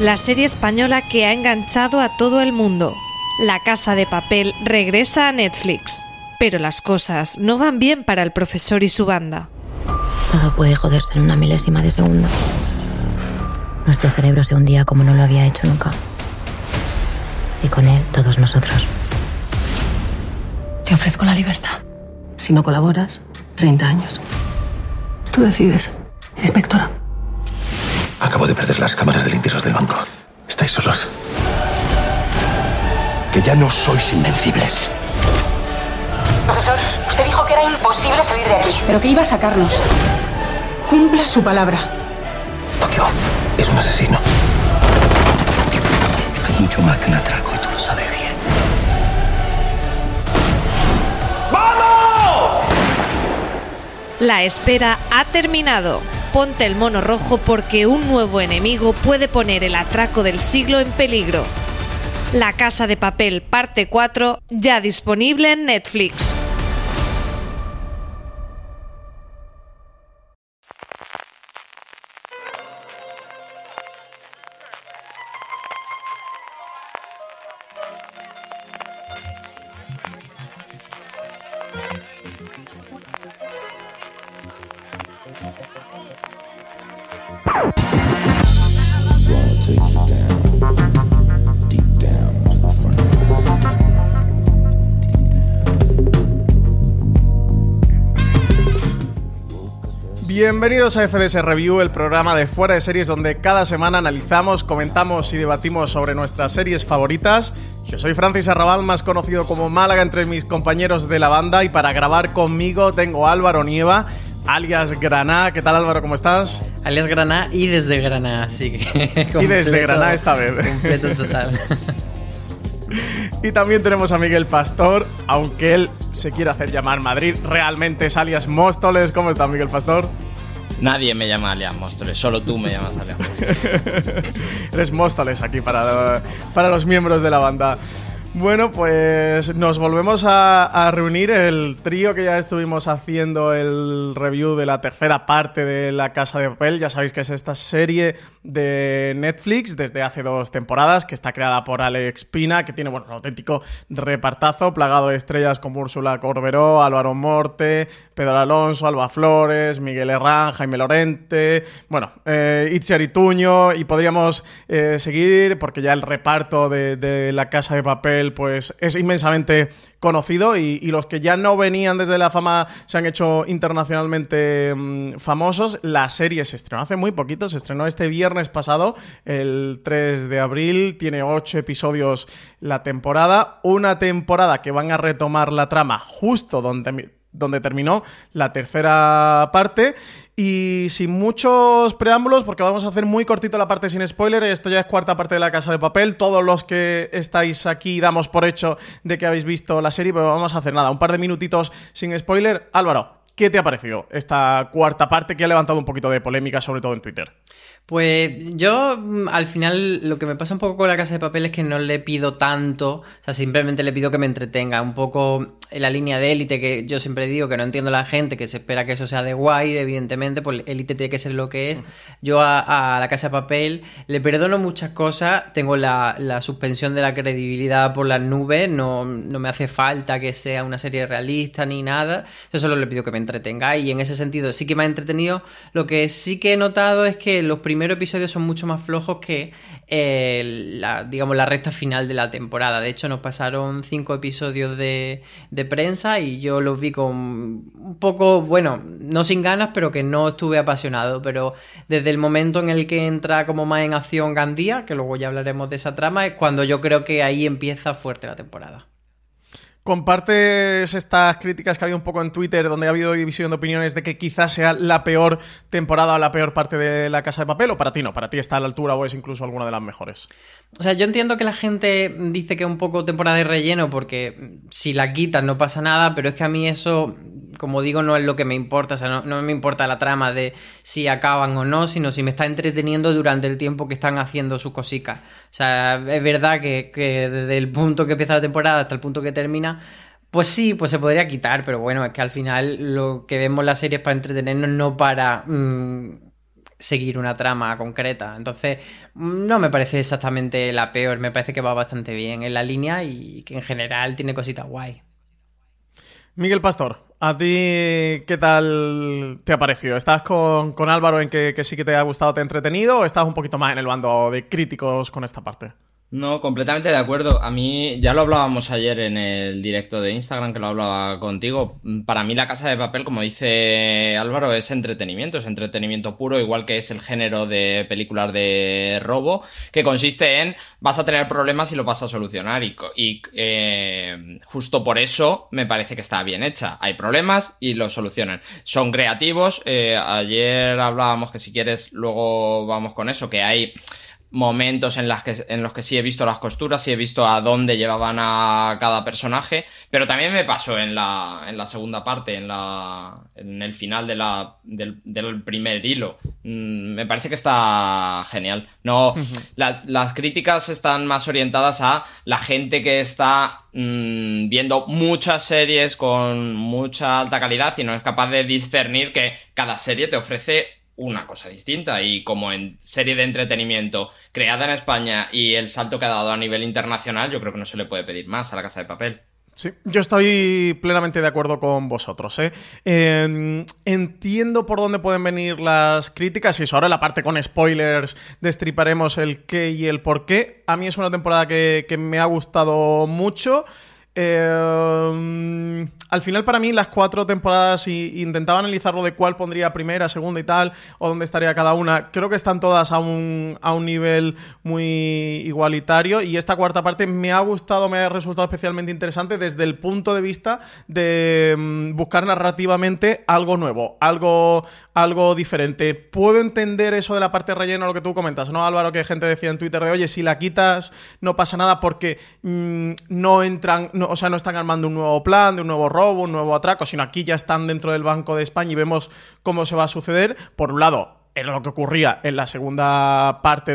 La serie española que ha enganchado a todo el mundo. La Casa de Papel regresa a Netflix. Pero las cosas no van bien para el profesor y su banda. Todo puede joderse en una milésima de segundo. Nuestro cerebro se hundía como no lo había hecho nunca. Y con él todos nosotros. Te ofrezco la libertad. Si no colaboras, 30 años. Tú decides, inspectora. Acabo de perder las cámaras de limpiezos del banco. Estáis solos. Que ya no sois invencibles. Profesor, usted dijo que era imposible salir de aquí. Pero que iba a sacarnos. Cumpla su palabra. Tokio es un asesino. Es mucho más que un atraco y tú lo sabes bien. La espera ha terminado. Ponte el mono rojo porque un nuevo enemigo puede poner el atraco del siglo en peligro. La Casa de Papel parte 4 ya disponible en Netflix. Bienvenidos a FDS Review, el programa de fuera de series donde cada semana analizamos, comentamos y debatimos sobre nuestras series favoritas. Yo soy Francis Arrabal, más conocido como Málaga entre mis compañeros de la banda y para grabar conmigo tengo a Álvaro Nieva, alias Granada. ¿Qué tal Álvaro? ¿Cómo estás? Alias Granada y desde Granada, así que... Y desde Granada esta vez. Completo total. Y también tenemos a Miguel Pastor, aunque él se quiere hacer llamar Madrid, realmente es alias Móstoles. ¿Cómo está Miguel Pastor? Nadie me llama alias Móstoles, solo tú me llamas alias Eres Móstoles aquí para, para los miembros de la banda. Bueno, pues nos volvemos a, a reunir el trío que ya estuvimos haciendo el review de la tercera parte de La Casa de Papel. Ya sabéis que es esta serie de Netflix desde hace dos temporadas que está creada por Alex Pina, que tiene bueno, un auténtico repartazo plagado de estrellas como Úrsula Corberó, Álvaro Morte, Pedro Alonso, Alba Flores, Miguel Herrán, Jaime Lorente, bueno, eh, Itziar y podríamos eh, seguir porque ya el reparto de, de La Casa de Papel pues es inmensamente conocido y, los que ya no venían desde la fama se han hecho internacionalmente mm, famosos. La serie se estrenó hace muy poquito, se estrenó este viernes pasado, el 3 de abril, tiene ocho episodios la temporada, una temporada que van a retomar la trama justo donde donde terminó la tercera parte. Y sin muchos preámbulos, porque vamos a hacer muy cortito la parte sin spoiler. Esto ya es cuarta parte de la casa de papel. Todos los que estáis aquí damos por hecho de que habéis visto la serie, pero vamos a hacer nada, un par de minutitos sin spoiler. Álvaro, ¿qué te ha parecido esta cuarta parte que ha levantado un poquito de polémica, sobre todo en Twitter? Pues yo mm, al final lo que me pasa un poco con la casa de papel es que no le pido tanto, o sea, simplemente le pido que me entretenga, un poco en la línea de élite que yo siempre digo que no entiendo la gente, que se espera que eso sea de guay, evidentemente, pues élite tiene que ser lo que es. Yo a, la casa de papel le perdono muchas cosas, tengo la, suspensión de la credibilidad por las nubes, no, no, me hace falta que sea una serie realista ni nada, yo solo le pido que me entretenga. Y en ese sentido sí que me ha entretenido, lo que sí que he notado es que los primeros primeros episodios son mucho más flojos que eh, la, digamos, la recta final de la temporada. De hecho, nos pasaron cinco episodios de, de prensa y yo los vi con un poco, bueno, no sin ganas, pero que no estuve apasionado. Pero desde el momento en el que entra como más en acción Gandía, que luego ya hablaremos de esa trama, es cuando yo creo que ahí empieza fuerte la temporada. ¿Compartes estas críticas que ha habido un poco en Twitter, donde ha habido división de opiniones de que quizás sea la peor temporada o la peor parte de La Casa de Papel? ¿O para ti no? ¿Para ti está a la altura o es incluso alguna de las mejores? O sea, yo entiendo que la gente dice que es un poco temporada de relleno porque si la quitan no pasa nada, pero es que a mí eso, como digo, no es lo que me importa. O sea, no, me importa la trama de si acaban o no, sino si me está entreteniendo durante el tiempo que están haciendo sus cositas. O sea, es verdad que, desde el punto que empieza la temporada hasta el punto que termina, pues sí, pues se podría quitar, pero bueno, es que al final lo que vemos la serie es para entretenernos, no para mm, seguir una trama concreta. Entonces, mm, no me parece exactamente la peor, me parece que va bastante bien en la línea y que en general tiene cositas guay. Miguel Pastor, ¿a ti qué tal te ha parecido? ¿Estás con, Álvaro en que, que sí que te ha gustado, te ha entretenido o estás un poquito más en el bando de críticos con esta parte? No, completamente de acuerdo. A mí, ya lo hablábamos ayer en el directo de Instagram, que lo hablaba contigo. Para mí la casa de papel, como dice Álvaro, es entretenimiento, es entretenimiento puro, igual que es el género de películas de robo, que consiste en vas a tener problemas y lo vas a solucionar. Y, y eh, justo por eso me parece que está bien hecha. Hay problemas y los solucionan. Son creativos. Eh, ayer hablábamos que si quieres, luego vamos con eso, que hay momentos en, las que, en los que sí he visto las costuras, sí he visto a dónde llevaban a cada personaje, pero también me pasó en la, en la segunda parte, en, la, en el final de la, del, primer hilo. Mm, me parece que está genial. No, las críticas están más orientadas a la gente que está mm, viendo muchas series con mucha alta calidad y no es capaz de discernir que cada serie te ofrece una cosa distinta y como en serie de entretenimiento creada en España y el salto que ha dado a nivel internacional, yo creo que no se le puede pedir más a la Casa de Papel. Sí, yo estoy plenamente de acuerdo con vosotros. ¿eh? Em, entiendo por dónde pueden venir las críticas y eso ahora la parte con spoilers destriparemos el qué y el por qué. A mí es una temporada que, que me ha gustado mucho. Eh, al final, para mí, las cuatro temporadas, y intentaba analizarlo de cuál pondría primera, segunda y tal, o dónde estaría cada una. Creo que están todas a un, a un nivel muy igualitario. Y esta cuarta parte me ha gustado, me ha resultado especialmente interesante desde el punto de vista de mm, buscar narrativamente algo nuevo, algo, algo diferente. Puedo entender eso de la parte relleno, lo que tú comentas, ¿no, Álvaro? Que gente decía en Twitter de, oye, si la quitas, no pasa nada porque mm, no entran o sea, no están armando un nuevo plan, de un nuevo robo, un nuevo atraco, sino aquí ya están dentro del Banco de España y vemos cómo se va a suceder. Por un lado, era lo que ocurría en la segunda parte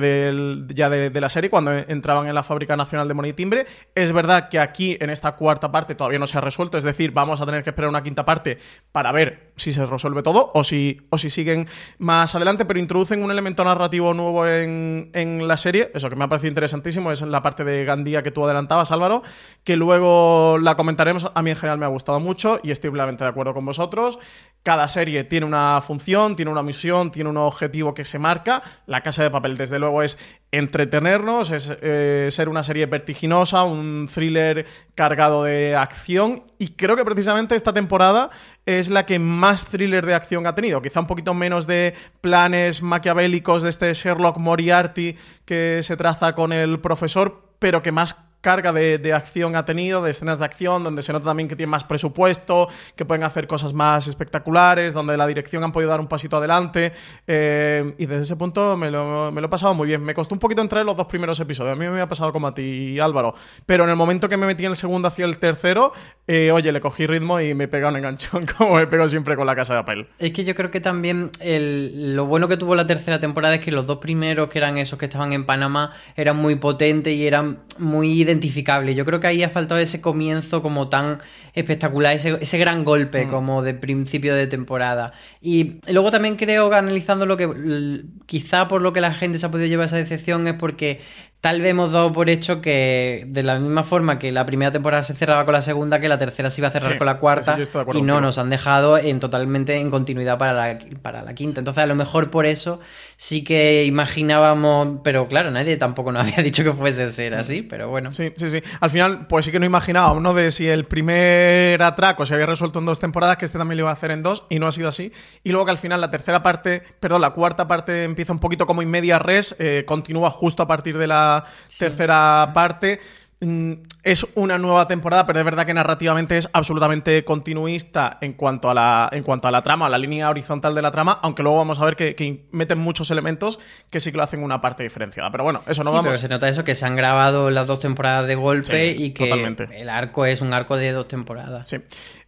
ya de, la serie, cuando entraban en la Fábrica Nacional de Money Timbre. Es verdad que aquí, en esta cuarta parte, todavía no se ha resuelto, es decir, vamos a tener que esperar una quinta parte para ver si se resuelve todo o si, o si siguen más adelante, pero introducen un elemento narrativo nuevo en, en la serie, eso que me ha parecido interesantísimo, es la parte de Gandía que tú adelantabas, Álvaro, que luego la comentaremos. A mí en general me ha gustado mucho y estoy plenamente de acuerdo con vosotros. Cada serie tiene una función, tiene una misión, tiene unos objetivo que se marca. La Casa de Papel, desde luego, es entretenernos, es eh, ser una serie vertiginosa, un thriller cargado de acción. Y creo que precisamente esta temporada es la que más thriller de acción ha tenido. Quizá un poquito menos de planes maquiavélicos de este Sherlock Moriarty que se traza con el profesor, pero que más carga de, de acción ha tenido, de escenas de acción, donde se nota también que tiene más presupuesto, que pueden hacer cosas más espectaculares, donde la dirección han podido dar un pasito adelante. eh, y desde ese punto me lo, me lo he pasado muy bien. Me costó un poquito entrar en los dos primeros episodios. A mí me ha pasado como a ti, Álvaro. Pero en el momento que me metí en el segundo hacia el tercero, eh, oye, le cogí ritmo y me he pegado un enganchón, como me pego siempre con la casa de papel. Es que yo creo que también lo bueno que tuvo la tercera temporada es que los dos primeros, que eran esos que estaban en Panamá, eran muy potentes y eran muy identificables. Yo creo que ahí ha faltado ese comienzo como tan espectacular, ese, ese gran golpe Mm. como de principio de temporada. Y luego también creo que analizando lo que quizá por lo que la gente se ha podido llevar esa decepción es porque tal vez hemos dado por hecho que de la misma forma que la primera temporada se cerraba con la segunda, que la tercera se iba a cerrar Sí, con la cuarta sí, y no nos han dejado en totalmente en continuidad para la, para la quinta. Entonces, a lo mejor por eso sí que imaginábamos, pero claro, nadie tampoco nos había dicho que fuese ser así, pero bueno. Sí, sí, sí. Al final, pues sí que no imaginábamos, ¿no? De si el primer atraco se había resuelto en dos temporadas, que este también lo iba a hacer en dos, y no ha sido así. Y luego que al final la tercera parte, perdón, la cuarta parte empieza un poquito como en media res, eh, continúa justo a partir de la tercera parte. Mm, Es una nueva temporada, pero es verdad que narrativamente es absolutamente continuista en cuanto a la, en cuanto a la trama, a la línea horizontal de la trama, aunque luego vamos a ver que, que meten muchos elementos que sí que lo hacen una parte diferenciada. Pero bueno, eso no Sí, vamos. pero se nota eso, que se han grabado las dos temporadas de golpe Sí, y que totalmente. el arco es un arco de dos temporadas. Sí.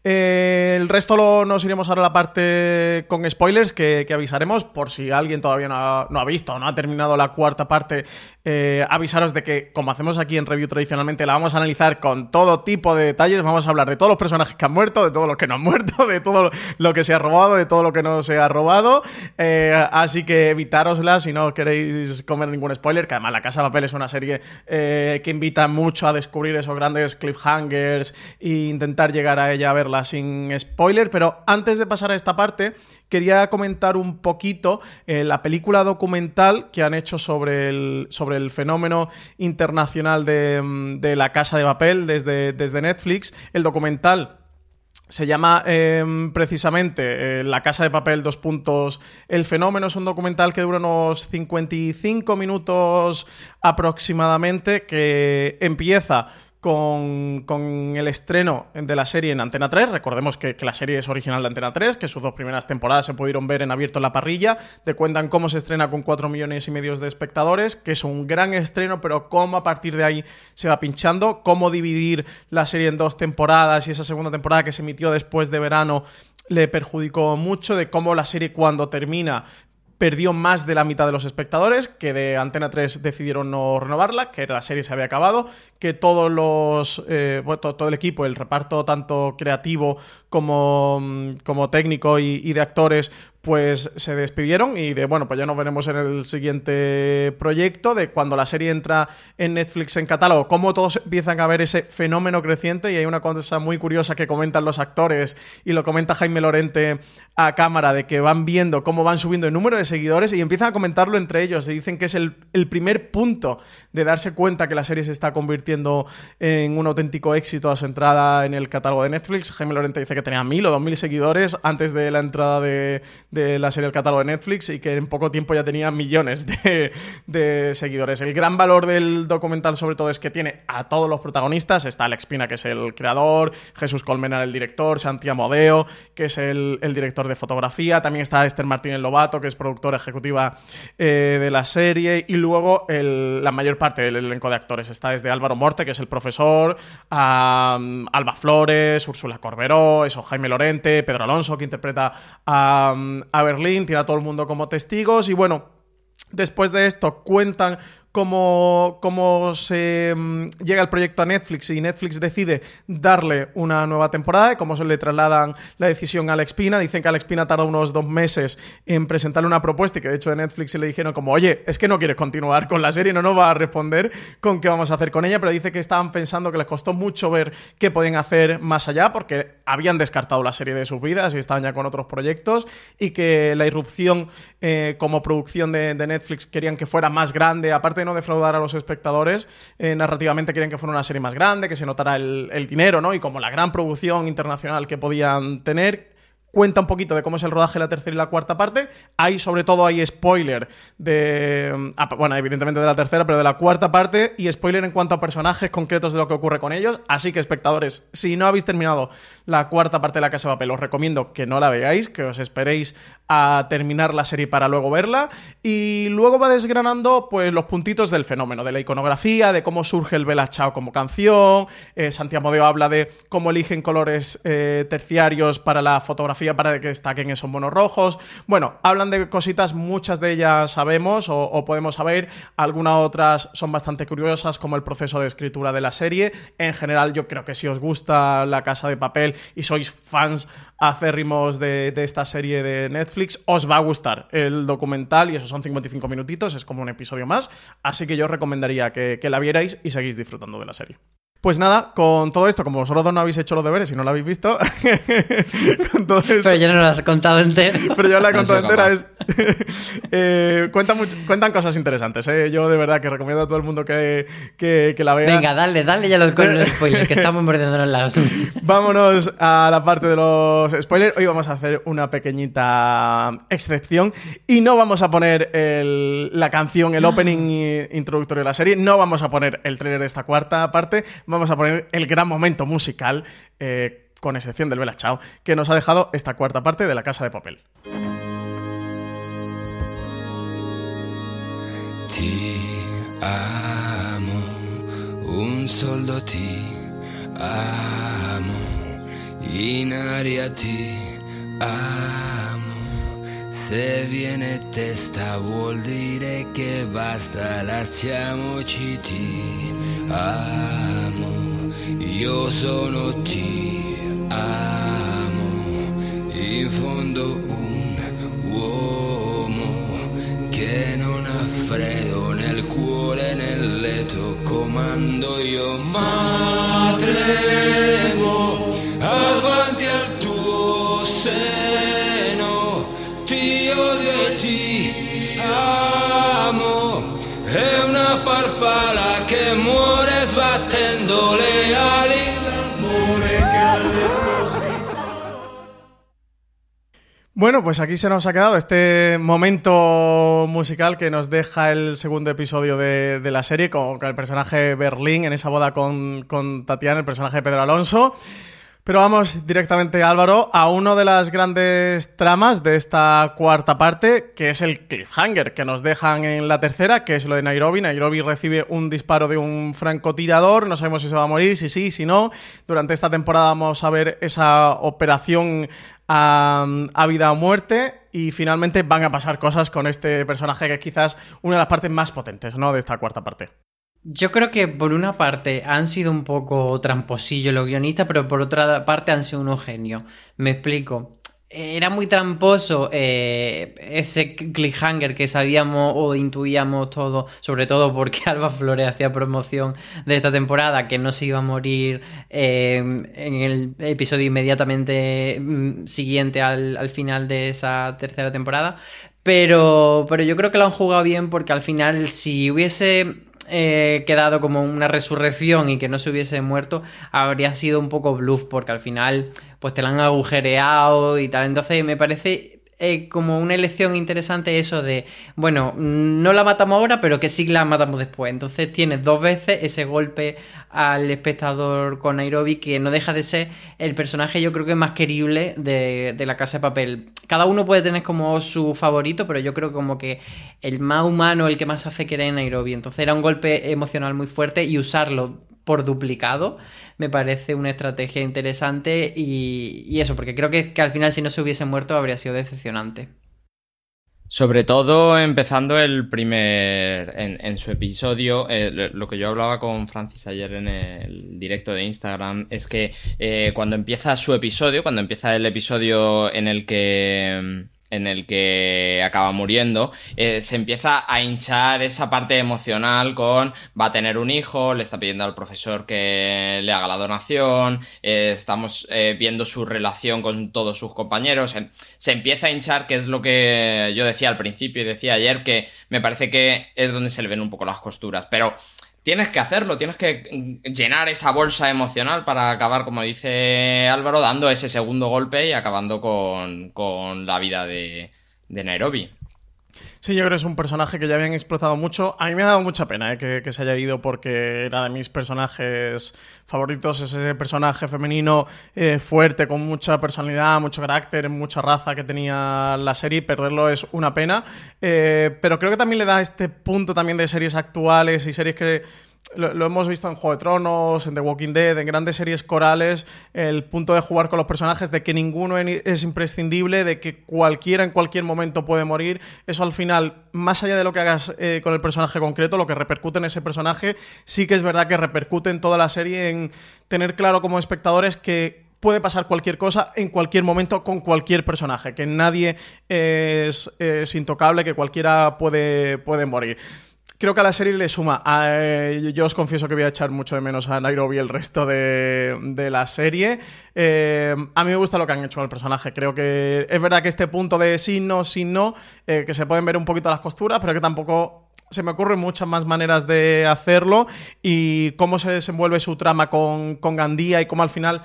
Eh, el resto lo, nos iremos ahora a la parte con spoilers que, avisaremos por si alguien todavía no ha, no ha visto no ha terminado la cuarta parte. eh, avisaros de que, como hacemos aquí en review tradicionalmente, la vamos a analizar con todo tipo de detalles. Vamos a hablar de todos los personajes que han muerto, de todos los que no han muerto, de todo lo que se ha robado, de todo lo que no se ha robado. Eh, así que evitárosla si no queréis comer ningún spoiler. Que además, La Casa de Papel es una serie que invita mucho a descubrir esos grandes cliffhangers e intentar llegar a ella a verla sin spoiler. Pero antes de pasar a esta parte, quería comentar un poquito eh, la película documental que han hecho sobre el, sobre el fenómeno internacional de, mm, de la casa de papel desde, desde Netflix. El documental se llama eh, precisamente eh, La Casa de Papel, dos puntos. El fenómeno es un documental que dura unos 55 minutos aproximadamente, que empieza con, el estreno de la serie en Antena 3. Recordemos que, que la serie es original de Antena 3, que sus dos primeras temporadas se pudieron ver en abierto en la parrilla. Te cuentan cómo se estrena con 4 millones y medio de espectadores, que es un gran estreno, pero cómo a partir de ahí se va pinchando, cómo dividir la serie en dos temporadas y esa segunda temporada que se emitió después de verano le perjudicó mucho, de cómo la serie cuando termina perdió más de la mitad de los espectadores, que de Antena 3 decidieron no renovarla, que la serie se había acabado, que todos los, eh, bueno, todo, todo el equipo, el reparto tanto creativo como, mm, como técnico y, y de actores, pues se despidieron y de, bueno, pues ya nos veremos en el siguiente proyecto, de cuando la serie entra en Netflix en catálogo, cómo todos empiezan a ver ese fenómeno creciente y hay una cosa muy curiosa que comentan los actores y lo comenta Jaime Lorente a cámara, de que van viendo cómo van subiendo el número de seguidores y empiezan a comentarlo entre ellos y dicen que es el, el primer punto de darse cuenta que la serie se está convirtiendo en un auténtico éxito a su entrada en el catálogo de Netflix. Jaime Lorente dice que tenía mil o dos mil seguidores antes de la entrada de, de la serie al catálogo de Netflix y que en poco tiempo ya tenía millones de, seguidores. El gran valor del documental sobre todo es que tiene a todos los protagonistas. Está Alex Pina, que es el creador, Jesús Colmenar, el director, Santiago Modeo, que es el, el director de fotografía. También está Esther Martínez Lobato, que es productora ejecutiva eh, de la serie. Y luego el- la mayor parte del elenco de actores está desde Álvaro Morte, que es el profesor, a um, Alba Flores, Úrsula Corberó, eso, Jaime Lorente, Pedro Alonso, que interpreta a, um, a Berlín, tiene a todo el mundo como testigos. Y bueno, Después de esto cuentan cómo, cómo se mm, llega el proyecto a Netflix y Netflix decide darle una nueva temporada cómo se le trasladan la decisión a Alex Pina. Dicen que Alex Pina tarda unos dos meses en presentarle una propuesta y que de hecho de Netflix le dijeron como, oye, es que no quieres continuar con la serie, no nos va a responder con qué vamos a hacer con ella, pero dice que estaban pensando que les costó mucho ver qué podían hacer más allá porque habían descartado la serie de sus vidas y estaban ya con otros proyectos y que la irrupción eh, como producción de, de Netflix querían que fuera más grande, aparte no defraudar a los espectadores, eh, narrativamente querían que fuera una serie más grande, que se notara el, el dinero, ¿no? Y como la gran producción internacional que podían tener, cuenta un poquito de cómo es el rodaje de la tercera y la cuarta parte. Hay, sobre todo, hay spoiler de. ah, bueno, evidentemente de la tercera, pero de la cuarta parte. Y spoiler en cuanto a personajes concretos de lo que ocurre con ellos. Así que, espectadores, si no habéis terminado la cuarta parte de la Casa de Papel, os recomiendo que no la veáis, que os esperéis a terminar la serie para luego verla. Y luego va desgranando, pues, los puntitos del fenómeno, de la iconografía, de cómo surge el Bella Chao como canción. Eh, Santiago Deo habla de cómo eligen colores eh, terciarios para la fotografía para que destaquen esos monos rojos. Bueno, hablan de cositas, muchas de ellas sabemos o, podemos saber, algunas otras son bastante curiosas, como el proceso de escritura de la serie. En general, yo creo que si os gusta La Casa de Papel y sois fans acérrimos de, de esta serie de Netflix, os va a gustar el documental y esos son 55 minutitos, es como un episodio más, así que yo os recomendaría que, que la vierais y seguís disfrutando de la serie. Pues nada, con todo esto, como vosotros dos no habéis hecho los deberes y no lo habéis visto, con todo esto, Pero ya no lo has contado entera. Pero yo la he contado entera. Es, eh, cuentan, cuentan, cosas interesantes. ¿eh? Yo de verdad que recomiendo a todo el mundo que, que, la vea. Venga, dale, dale ya los, los spoilers, que estamos mordiéndonos las. Vámonos a la parte de los spoilers. Hoy vamos a hacer una pequeñita excepción y no vamos a poner la canción, el opening introductorio de la serie. No vamos a poner el trailer de esta cuarta parte vamos a poner el gran momento musical, eh, con excepción del Bella Chao, que nos ha dejado esta cuarta parte de La Casa de Papel. Ti amo, un soldo ti amo, in aria ti amo. Se viene testa vuol dire che basta, lasciamoci ti amo, io sono ti amo, in fondo un uomo che non ha freddo nel cuore, nel letto, comando io ma Bueno, pues aquí se nos ha quedado este momento musical que nos deja el segundo episodio de, la serie con, el personaje Berlín en esa boda con, con Tatiana, el personaje de Pedro Alonso. Pero vamos directamente, Álvaro, a una de las grandes tramas de esta cuarta parte, que es el cliffhanger que nos dejan en la tercera, que es lo de Nairobi. Nairobi recibe un disparo de un francotirador, no sabemos si se va a morir, si sí, si no. Durante esta temporada vamos a ver esa operación a, a, vida o muerte y finalmente van a pasar cosas con este personaje que es quizás una de las partes más potentes ¿no? de esta cuarta parte. Yo creo que por una parte han sido un poco tramposillos los guionistas, pero por otra parte han sido unos genios. Me explico. Era muy tramposo eh, ese cliffhanger que sabíamos o intuíamos todo, sobre todo porque Alba Flores hacía promoción de esta temporada, que no se iba a morir eh, en el episodio inmediatamente mm, siguiente al, al, final de esa tercera temporada. Pero, pero yo creo que lo han jugado bien porque al final si hubiese eh, quedado como una resurrección y que no se hubiese muerto, habría sido un poco bluff, porque al final, pues te la han agujereado y tal. Entonces, me parece eh, como una elección interesante eso de, bueno, no la matamos ahora, pero que sí la matamos después. Entonces tienes dos veces ese golpe al espectador con Nairobi que no deja de ser el personaje yo creo que más querible de, de la casa de papel. Cada uno puede tener como su favorito, pero yo creo como que el más humano, el que más hace querer en Nairobi. Entonces era un golpe emocional muy fuerte y usarlo por duplicado, me parece una estrategia interesante y, eso, porque creo que, al final si no se hubiese muerto habría sido decepcionante. Sobre todo empezando el primer, en, su episodio, eh, lo que yo hablaba con Francis ayer en el directo de Instagram, es que eh, cuando empieza su episodio, cuando empieza el episodio en el que en el que acaba muriendo, eh, se empieza a hinchar esa parte emocional con va a tener un hijo, le está pidiendo al profesor que le haga la donación, eh, estamos eh, viendo su relación con todos sus compañeros, se empieza a hinchar, que es lo que yo decía al principio y decía ayer, que me parece que es donde se le ven un poco las costuras, pero tienes que hacerlo, tienes que llenar esa bolsa emocional para acabar, como dice Álvaro, dando ese segundo golpe y acabando con, la vida de, de Nairobi. Sí, yo creo que es un personaje que ya habían explotado mucho. A mí me ha dado mucha pena eh, que, se haya ido porque era de mis personajes favoritos. Ese personaje femenino eh, fuerte, con mucha personalidad, mucho carácter, mucha raza que tenía la serie. Perderlo es una pena. Eh, pero creo que también le da este punto también de series actuales y series que lo, hemos visto en Juego de Tronos, en The Walking Dead, en grandes series corales, el punto de jugar con los personajes, de que ninguno es imprescindible, de que cualquiera en cualquier momento puede morir. Eso al final, más allá de lo que hagas eh, con el personaje concreto, lo que repercute en ese personaje, sí que es verdad que repercute en toda la serie en tener claro como espectadores que puede pasar cualquier cosa en cualquier momento con cualquier personaje, que nadie es, intocable, que cualquiera puede, puede morir creo que a la serie le suma. Eh, yo os confieso que voy a echar mucho de menos a Nairobi el resto de, la serie. Eh, a mí me gusta lo que han hecho con el personaje. Creo que es verdad que este punto de sí, no, sí, no, eh, que se pueden ver un poquito las costuras, pero que tampoco se me ocurren muchas más maneras de hacerlo y cómo se desenvuelve su trama con, con Gandía y cómo al final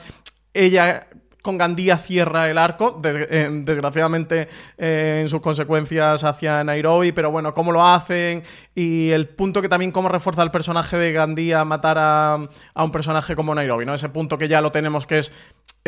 ella con Gandía cierra el arco, eh, desgraciadamente eh, en sus consecuencias hacia Nairobi, pero bueno, cómo lo hacen y el punto que también cómo refuerza el personaje de Gandía matar a, a un personaje como Nairobi, ¿no? Ese punto que ya lo tenemos que es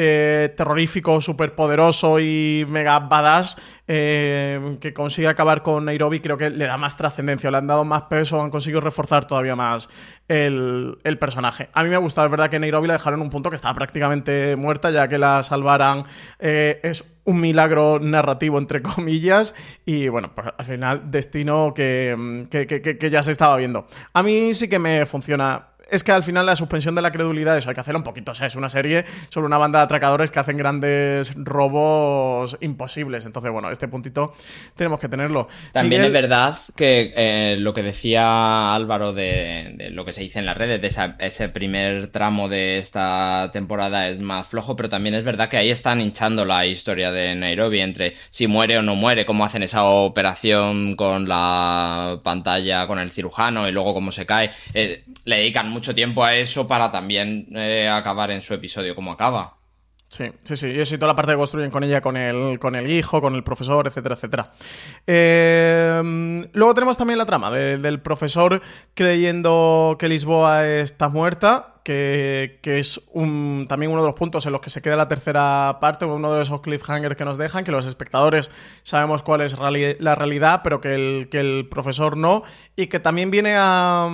eh, terrorífico, súper poderoso y mega badass eh, que consigue acabar con Nairobi, creo que le da más trascendencia, le han dado más peso, han conseguido reforzar todavía más el, personaje. A mí me ha gustado, es verdad que Nairobi la dejaron en un punto que estaba prácticamente muerta, ya que la salvaran eh, es un milagro narrativo, entre comillas, y bueno, pues al final destino que, que ya se estaba viendo. A mí sí que me funciona es que al final la suspensión de la credulidad, eso hay que hacerlo un poquito. O sea, es una serie sobre una banda de atracadores que hacen grandes robos imposibles. Entonces, bueno, este puntito tenemos que tenerlo. También es verdad que eh, lo que decía Álvaro de, lo que se dice en las redes, de ese primer tramo de esta temporada es más flojo, pero también es verdad que ahí están hinchando la historia de Nairobi entre si muere o no muere, cómo hacen esa operación con la pantalla, con el cirujano y luego cómo se cae. Eh, le dedican mucho tiempo a eso para también eh, acabar en su episodio como acaba. Sí, sí, sí. Y eso y toda la parte que construyen con ella, con el, con el hijo, con el profesor, etcétera, etcétera. Eh, luego tenemos también la trama del profesor creyendo que Lisboa está muerta que, es también uno de los puntos en los que se queda la tercera parte, uno de esos cliffhangers que nos dejan, que los espectadores sabemos cuál es la realidad, pero que el, profesor no, y que también viene a,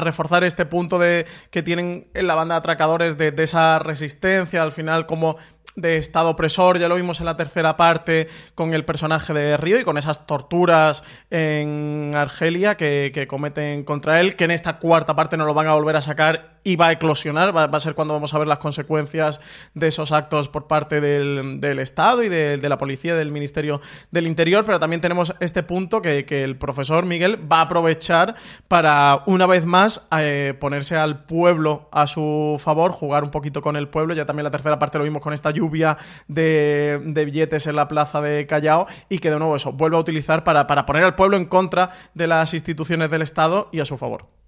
reforzar este punto de que tienen en la banda de atracadores de, de esa resistencia, al final como de estado opresor, ya lo vimos en la tercera parte con el personaje de Río y con esas torturas en Argelia que, que, cometen contra él, que en esta cuarta parte no lo van a volver a sacar y va a eclosionar, va, a ser cuando vamos a ver las consecuencias de esos actos por parte del, Estado y de, la policía, del Ministerio del Interior, pero también tenemos este punto que, el profesor Miguel va a aprovechar para una vez más eh, ponerse al pueblo a su favor, jugar un poquito con el pueblo, ya también la tercera parte lo vimos con esta lluvia de, billetes en la plaza de Callao. Y que de nuevo eso vuelve a utilizar para, para poner al pueblo en contra de las instituciones del Estado y a su favor.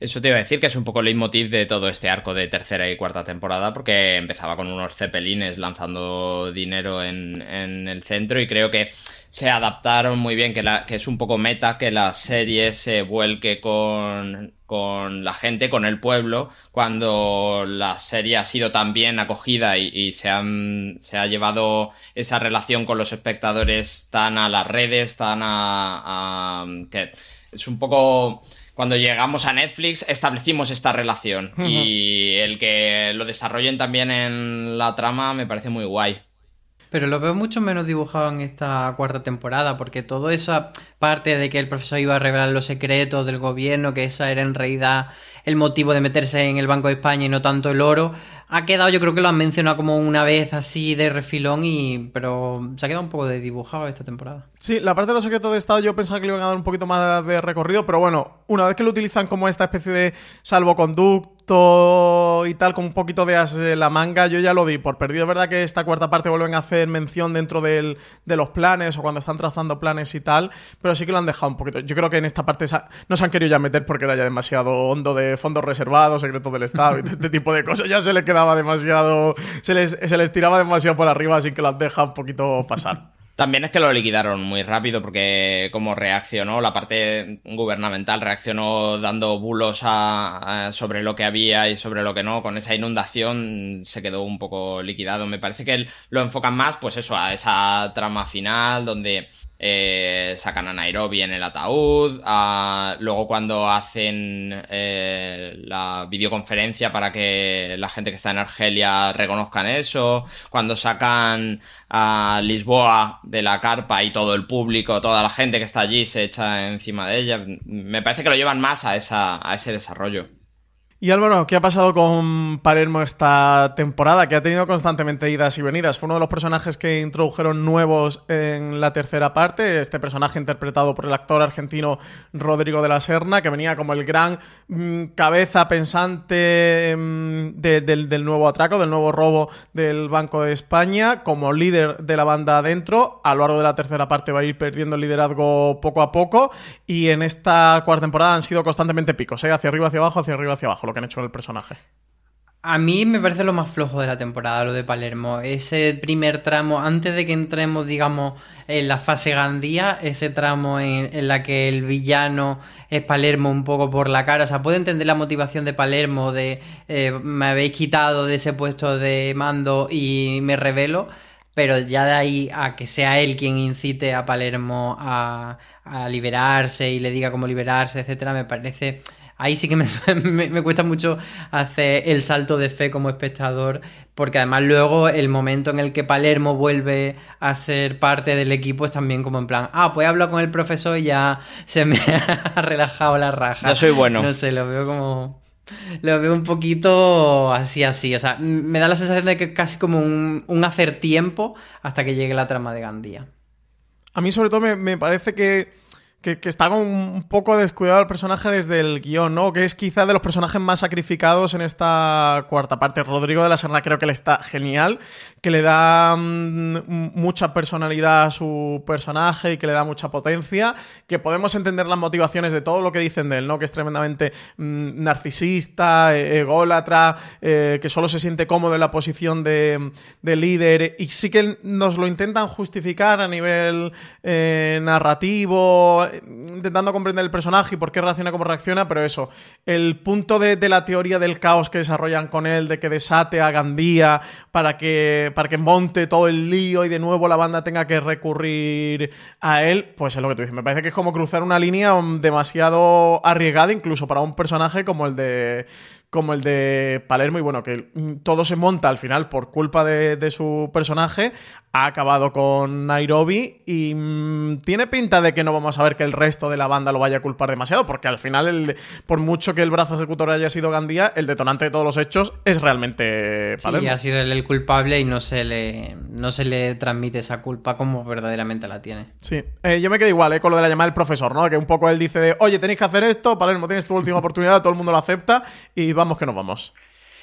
Eso te iba a decir que es un poco el leitmotiv de todo este arco de tercera y cuarta temporada, porque empezaba con unos cepelines lanzando dinero en, el centro y creo que se adaptaron muy bien, que, es un poco meta que la serie se vuelque con, con la gente, con el pueblo, cuando la serie ha sido tan bien acogida y, se, han, se ha llevado esa relación con los espectadores tan a las redes, tan a, a que es un poco cuando llegamos a Netflix establecimos esta relación y el que lo desarrollen también en la trama me parece muy guay. Pero lo veo mucho menos dibujado en esta cuarta temporada, porque todo esa parte de que el profesor iba a revelar los secretos del gobierno, que esa era en realidad el motivo de meterse en el Banco de España y no tanto el oro, ha quedado, yo creo que lo han mencionado como una vez así de refilón, y pero se ha quedado un poco de dibujado esta temporada. Sí, la parte de los secretos de Estado yo pensaba que le iban a dar un poquito más de recorrido, pero bueno, una vez que lo utilizan como esta especie de salvoconducto y tal, con un poquito de as la manga, yo ya lo di por perdido. Es verdad que esta cuarta parte vuelven a hacer mención dentro del, de los planes o cuando están trazando planes y tal, pero sí que lo han dejado un poquito. Yo creo que en esta parte no se han querido ya meter porque era ya demasiado hondo de fondos reservados, secretos del Estado y de este tipo de cosas. Ya se le quedaba demasiado, se les, se les tiraba demasiado por arriba, así que lo han dejado un poquito pasar. También es que lo liquidaron muy rápido porque como reaccionó, la parte gubernamental reaccionó dando bulos a, sobre lo que había y sobre lo que no, con esa inundación se quedó un poco liquidado. Me parece que lo enfocan más, pues eso, a esa trama final donde eh, sacan a Nairobi en el ataúd, luego cuando hacen eh, la videoconferencia para que la gente que está en Argelia reconozcan eso, cuando sacan a Lisboa de la carpa y todo el público, toda la gente que está allí se echa encima de ella, me parece que lo llevan más a, esa, a ese desarrollo. Y Álvaro, ¿qué ha pasado con Palermo esta temporada? Que ha tenido constantemente idas y venidas. Fue uno de los personajes que introdujeron nuevos en la tercera parte. Este personaje interpretado por el actor argentino Rodrigo de la Serna, que venía como el gran mm, cabeza pensante mm, del, nuevo atraco, del nuevo robo del Banco de España, como líder de la banda adentro. A lo largo de la tercera parte va a ir perdiendo el liderazgo poco a poco. Y en esta cuarta temporada han sido constantemente picos, ¿eh? hacia arriba, hacia abajo, hacia arriba, hacia abajo lo que han hecho con el personaje. A mí me parece lo más flojo de la temporada, lo de Palermo. Ese primer tramo, antes de que entremos, digamos, en la fase Gandía, ese tramo en, la que el villano es Palermo un poco por la cara. O sea, puedo entender la motivación de Palermo de eh, me habéis quitado de ese puesto de mando y me revelo. Pero ya de ahí a que sea él quien incite a Palermo a, a liberarse y le diga cómo liberarse, etcétera, me parece ahí sí que me, cuesta mucho hacer el salto de fe como espectador, porque además luego el momento en el que Palermo vuelve a ser parte del equipo es también como en plan, ah, pues hablo con el profesor y ya se me ha relajado la raja. Yo soy bueno. No sé, lo veo como... Lo veo un poquito así, así. O sea, me da la sensación de que es casi como un, hacer tiempo hasta que llegue la trama de Gandía. A mí sobre todo me parece que que, está un poco descuidado el personaje desde el guion, ¿no? Que es quizá de los personajes más sacrificados en esta cuarta parte. Rodrigo de la Serna creo que le está genial, que le da mm, mucha personalidad a su personaje y que le da mucha potencia, que podemos entender las motivaciones de todo lo que dicen de él, ¿no? Que es tremendamente mm, narcisista, e, ególatra, eh, que solo se siente cómodo en la posición de, líder y sí que nos lo intentan justificar a nivel eh, narrativo intentando comprender el personaje y por qué reacciona como reacciona, pero eso, el punto de, la teoría del caos que desarrollan con él, de que desate a Gandía para que, para que monte todo el lío y de nuevo la banda tenga que recurrir a él, pues es lo que tú dices. Me parece que es como cruzar una línea demasiado arriesgada, incluso para un personaje como el de como el de Palermo y bueno, que todo se monta al final por culpa de, su personaje, ha acabado con Nairobi y mm, tiene pinta de que no vamos a ver que el resto de la banda lo vaya a culpar demasiado, porque al final, el, por mucho que el brazo ejecutor haya sido Gandía, el detonante de todos los hechos es realmente Palermo. Sí, ha sido él el culpable y no se le, no se le transmite esa culpa como verdaderamente la tiene. Sí, eh, yo me quedo igual eh, con lo de la llamada del profesor, ¿no? Que un poco él dice de, oye, tenéis que hacer esto, Palermo, tienes tu última oportunidad, todo el mundo lo acepta y vamos que nos vamos.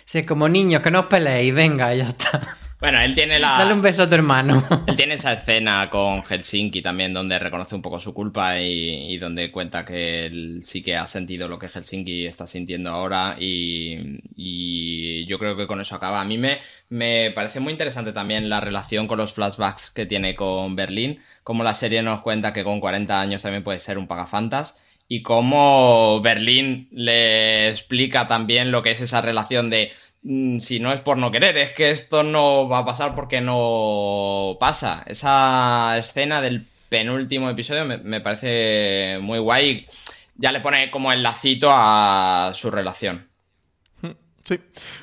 Sí, como niños, que no os peleéis, venga, ya está. Bueno, él tiene la. Dale un beso a tu hermano. Él tiene esa escena con Helsinki también, donde reconoce un poco su culpa y, donde cuenta que él sí que ha sentido lo que Helsinki está sintiendo ahora. Y, yo creo que con eso acaba. A mí me, me parece muy interesante también la relación con los flashbacks que tiene con Berlín. Como la serie nos cuenta que con 40 años también puede ser un pagafantas y cómo Berlín le explica también lo que es esa relación de mm, si no es por no querer, es que esto no va a pasar porque no pasa. Esa escena del penúltimo episodio me, parece muy guay. Ya le pone como el lacito a su relación. Sí.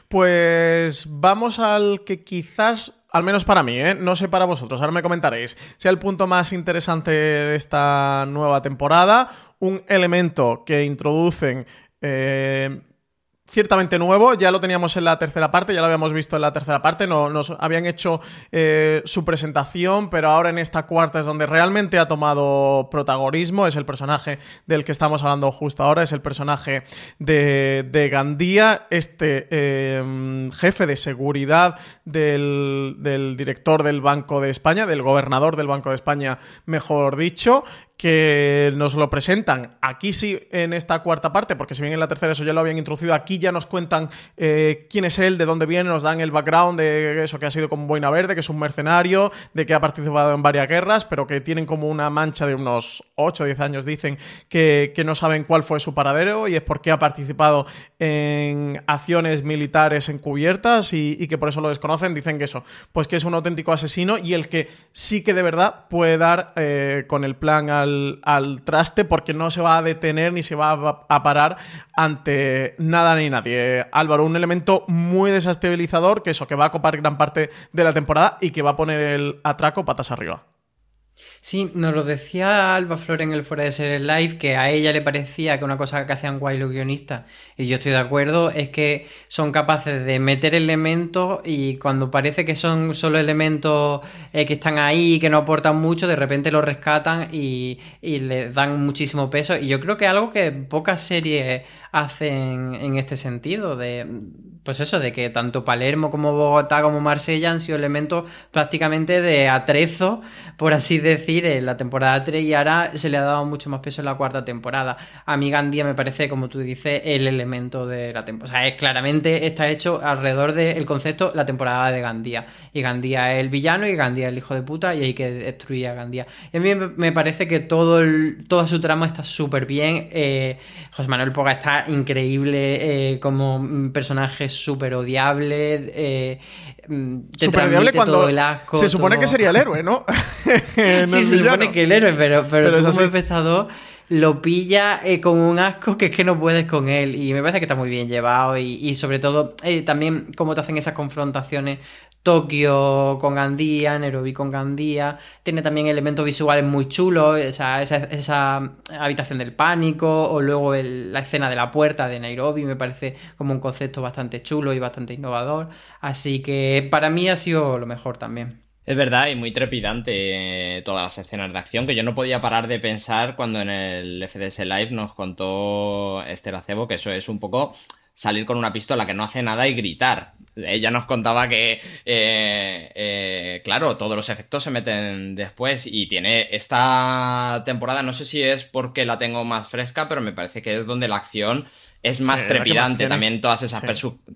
Pues vamos al que quizás al menos para mí, ¿eh? no sé para vosotros, ahora me comentaréis, sea el punto más interesante de esta nueva temporada, un elemento que introducen eh, ciertamente nuevo, ya lo teníamos en la tercera parte, ya lo habíamos visto en la tercera parte, no, nos habían hecho eh, su presentación, pero ahora en esta cuarta es donde realmente ha tomado protagonismo, es el personaje del que estamos hablando justo ahora, es el personaje de, de Gandía, este eh, jefe de seguridad del, del director del Banco de España, del gobernador del Banco de España, mejor dicho, que nos lo presentan aquí sí en esta cuarta parte, porque si bien en la tercera eso ya lo habían introducido, aquí ya nos cuentan eh, quién es él, de dónde viene, nos dan el background de eso que ha sido como Boina Verde, que es un mercenario, de que ha participado en varias guerras, pero que tienen como una mancha de unos 8 o 10 años, dicen, que, que no saben cuál fue su paradero y es porque ha participado en acciones militares encubiertas y, que por eso lo desconocen, dicen que eso, pues que es un auténtico asesino y el que sí que de verdad puede dar eh, con el plan al al, traste porque no se va a detener ni se va a, parar ante nada ni nadie. Álvaro, un elemento muy desestabilizador que eso, que va a copar gran parte de la temporada y que va a poner el atraco patas arriba. Sí, nos lo decía Alba Flor en el Fuera de Ser Live, que a ella le parecía que una cosa que hacían guay los guionistas, y yo estoy de acuerdo, es que son capaces de meter elementos y cuando parece que son solo elementos eh, que están ahí y que no aportan mucho, de repente los rescatan y, y le dan muchísimo peso. Y yo creo que es algo que pocas series hacen en este sentido, de pues eso, de que tanto Palermo como Bogotá como Marsella han sido elementos prácticamente de atrezo, por así decir, en la temporada 3 y ahora se le ha dado mucho más peso en la cuarta temporada. A mí Gandía me parece, como tú dices, el elemento de la temporada. O sea, es, claramente está hecho alrededor del concepto la temporada de Gandía. Y Gandía es el villano y Gandía es el hijo de puta y hay que destruir a Gandía. Y a mí me parece que todo toda su trama está súper bien. Eh, José Manuel Poga está increíble eh, como personaje súper odiable. Eh, mm, súper odiable cuando se supone que sería el héroe, ¿no? sí, se supone que el héroe, pero, pero, tú como espectador lo pilla eh, con un asco que es que no puedes con él. Y me parece que está muy bien llevado. Y, y sobre todo, eh, también cómo te hacen esas confrontaciones Tokio con Gandía, Nairobi con Gandía. Tiene también elementos visuales muy chulos, esa, esa, habitación del pánico, o luego la escena de la puerta de Nairobi, me parece como un concepto bastante chulo y bastante innovador. Así que para mí ha sido lo mejor también. Es verdad, y muy trepidante eh, todas las escenas de acción, que yo no podía parar de pensar cuando en el FDS Live nos contó Esther Acebo que eso es un poco salir con una pistola que no hace nada y gritar. Ella nos contaba que, eh, eh, claro, todos los efectos se meten después y tiene esta temporada, no sé si es porque la tengo más fresca, pero me parece que es donde la acción es más trepidante también todas esas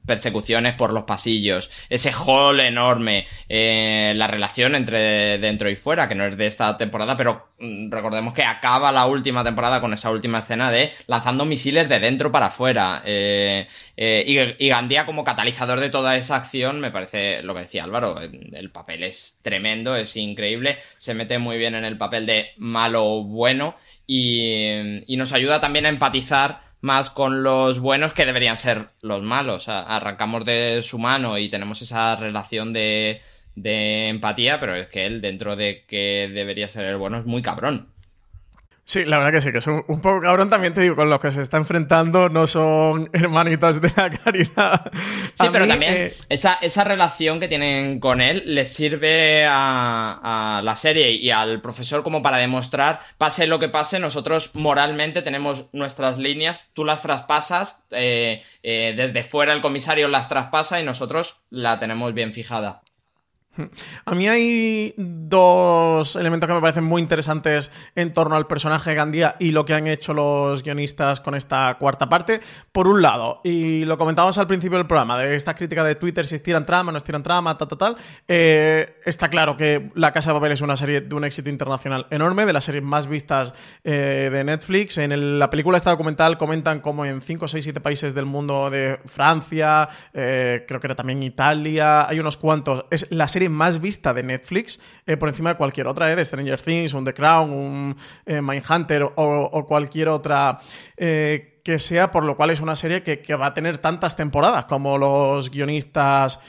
persecuciones por los pasillos, ese hall enorme, eh, la relación entre dentro y fuera, que no es de esta temporada, pero mm, recordemos que acaba la última temporada con esa última escena de lanzando misiles de dentro para afuera. Eh, eh, y, Gandía como catalizador de toda esa acción, me parece lo que decía Álvaro, el papel es tremendo, es increíble, se mete muy bien en el papel de malo bueno y, y nos ayuda también a empatizar más con los buenos que deberían ser los malos. Arrancamos de su mano y tenemos esa relación de, de empatía, pero es que él, dentro de que debería ser el bueno, es muy cabrón. Sí, la verdad que sí, que es un, poco cabrón también te digo, con los que se está enfrentando no son hermanitos de la caridad. Sí, pero también eh, esa, esa, relación que tienen con él les sirve a, a, la serie y al profesor como para demostrar, pase lo que pase, nosotros moralmente tenemos nuestras líneas, tú las traspasas, eh, eh, desde fuera el comisario las traspasa y nosotros la tenemos bien fijada. A mí hay dos elementos que me parecen muy interesantes en torno al personaje de Gandía y lo que han hecho los guionistas con esta cuarta parte. Por un lado, y lo comentábamos al principio del programa, de esta crítica de Twitter, si estiran trama, no estiran trama, tal, tal, tal, eh, está claro que La Casa de Papel es una serie de un éxito internacional enorme, de las series más vistas eh, de Netflix. En la película esta documental comentan como en 5, 6, 7 países del mundo de Francia, eh, creo que era también Italia, hay unos cuantos. Es la serie más vista de Netflix eh, por encima de cualquier otra, eh, de Stranger Things, un The Crown, un eh, Mindhunter o, cualquier otra que sea, por lo cual es una serie que va a tener tantas temporadas como los guionistas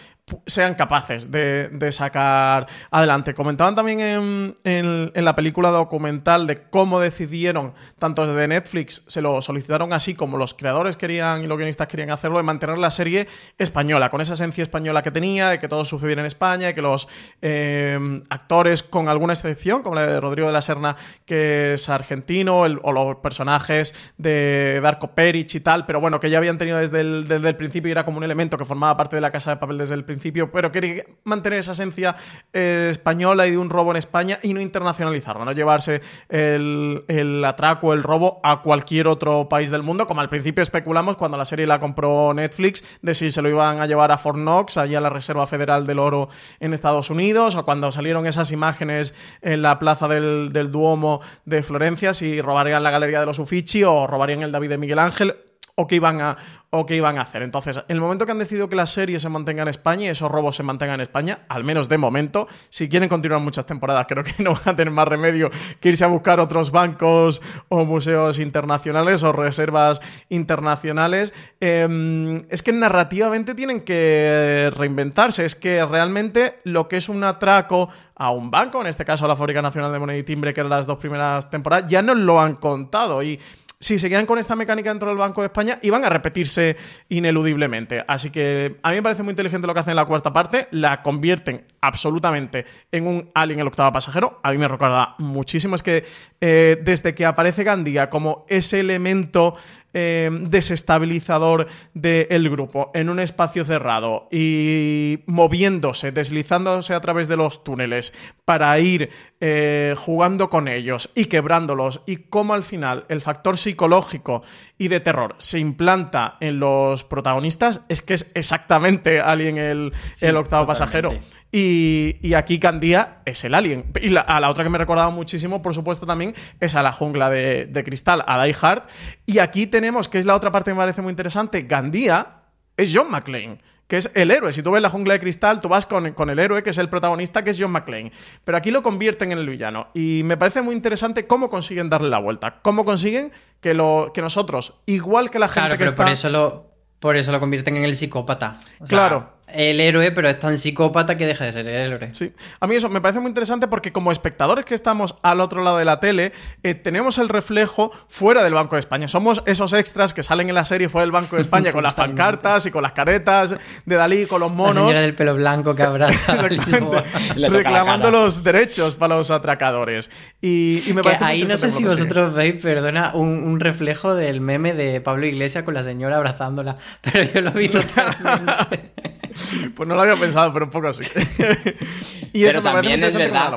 sean capaces de, sacar adelante. Comentaban también en, la película documental de cómo decidieron, tanto desde Netflix, se lo solicitaron así como los creadores querían y los guionistas querían hacerlo, de mantener la serie española, con esa esencia española que tenía, de que todo sucediera en España, de que los eh, actores, con alguna excepción, como la de Rodrigo de la Serna, que es argentino, o los personajes de Darko Peric y tal, pero bueno, que ya habían tenido desde el, desde el principio y era como un elemento que formaba parte de la casa de papel desde el principio pero quería mantener esa esencia eh, española y de un robo en España y no internacionalizarlo, no llevarse el, el atraco, el robo a cualquier otro país del mundo, como al principio especulamos cuando la serie la compró Netflix, de si se lo iban a llevar a Fort Knox, allí a la Reserva Federal del Oro en Estados Unidos, o cuando salieron esas imágenes en la plaza del, del Duomo de Florencia, si robarían la Galería de los Uffizi o robarían el David de Miguel Ángel o qué iban a o qué iban a hacer. Entonces, en el momento que han decidido que la serie se mantenga en España y esos robos se mantengan en España, al menos de momento, si quieren continuar muchas temporadas, creo que no van a tener más remedio que irse a buscar otros bancos o museos internacionales o reservas internacionales. Eh, es que narrativamente tienen que reinventarse. Es que realmente lo que es un atraco a un banco, en este caso a la Fábrica Nacional de Moneda y Timbre, que eran las dos primeras temporadas, ya nos lo han contado y si seguían con esta mecánica dentro del Banco de España, iban a repetirse ineludiblemente. Así que a mí me parece muy inteligente lo que hacen en la cuarta parte. La convierten absolutamente en un Alien el octavo pasajero. A mí me recuerda muchísimo. Es que eh, desde que aparece Gandía como ese elemento eh, desestabilizador del grupo en un espacio cerrado y moviéndose, deslizándose a través de los túneles para ir eh, jugando con ellos y quebrándolos y cómo al final el factor psicológico y de terror se implanta en los protagonistas es que es exactamente Alien el, sí, el octavo totalmente. pasajero. Y, y, aquí Candía es el alien. Y la, a la otra que me he recordado muchísimo, por supuesto, también es a la jungla de, de cristal, a Die Hard. Y aquí tenemos, que es la otra parte que me parece muy interesante, Gandía es John McClane que es el héroe. Si tú ves la jungla de cristal, tú vas con, con, el héroe, que es el protagonista, que es John McClane. Pero aquí lo convierten en el villano. Y me parece muy interesante cómo consiguen darle la vuelta. Cómo consiguen que, lo, que nosotros, igual que la gente claro, que pero está... Por eso lo, por eso lo convierten en el psicópata. O sea, claro. El héroe, pero es tan psicópata que deja de ser el héroe. Sí. A mí eso me parece muy interesante porque como espectadores que estamos al otro lado de la tele, eh, tenemos el reflejo fuera del Banco de España. Somos esos extras que salen en la serie fuera del Banco de España con las pancartas y con las caretas de Dalí, con los monos. La señora del pelo blanco que abraza. reclamando los derechos para los atracadores. Y, y me que parece ahí no sé si vosotros veis, perdona, un, un, reflejo del meme de Pablo Iglesias con la señora abrazándola. Pero yo lo vi totalmente. Pues no lo había pensado, pero un poco así. y pero eso también es verdad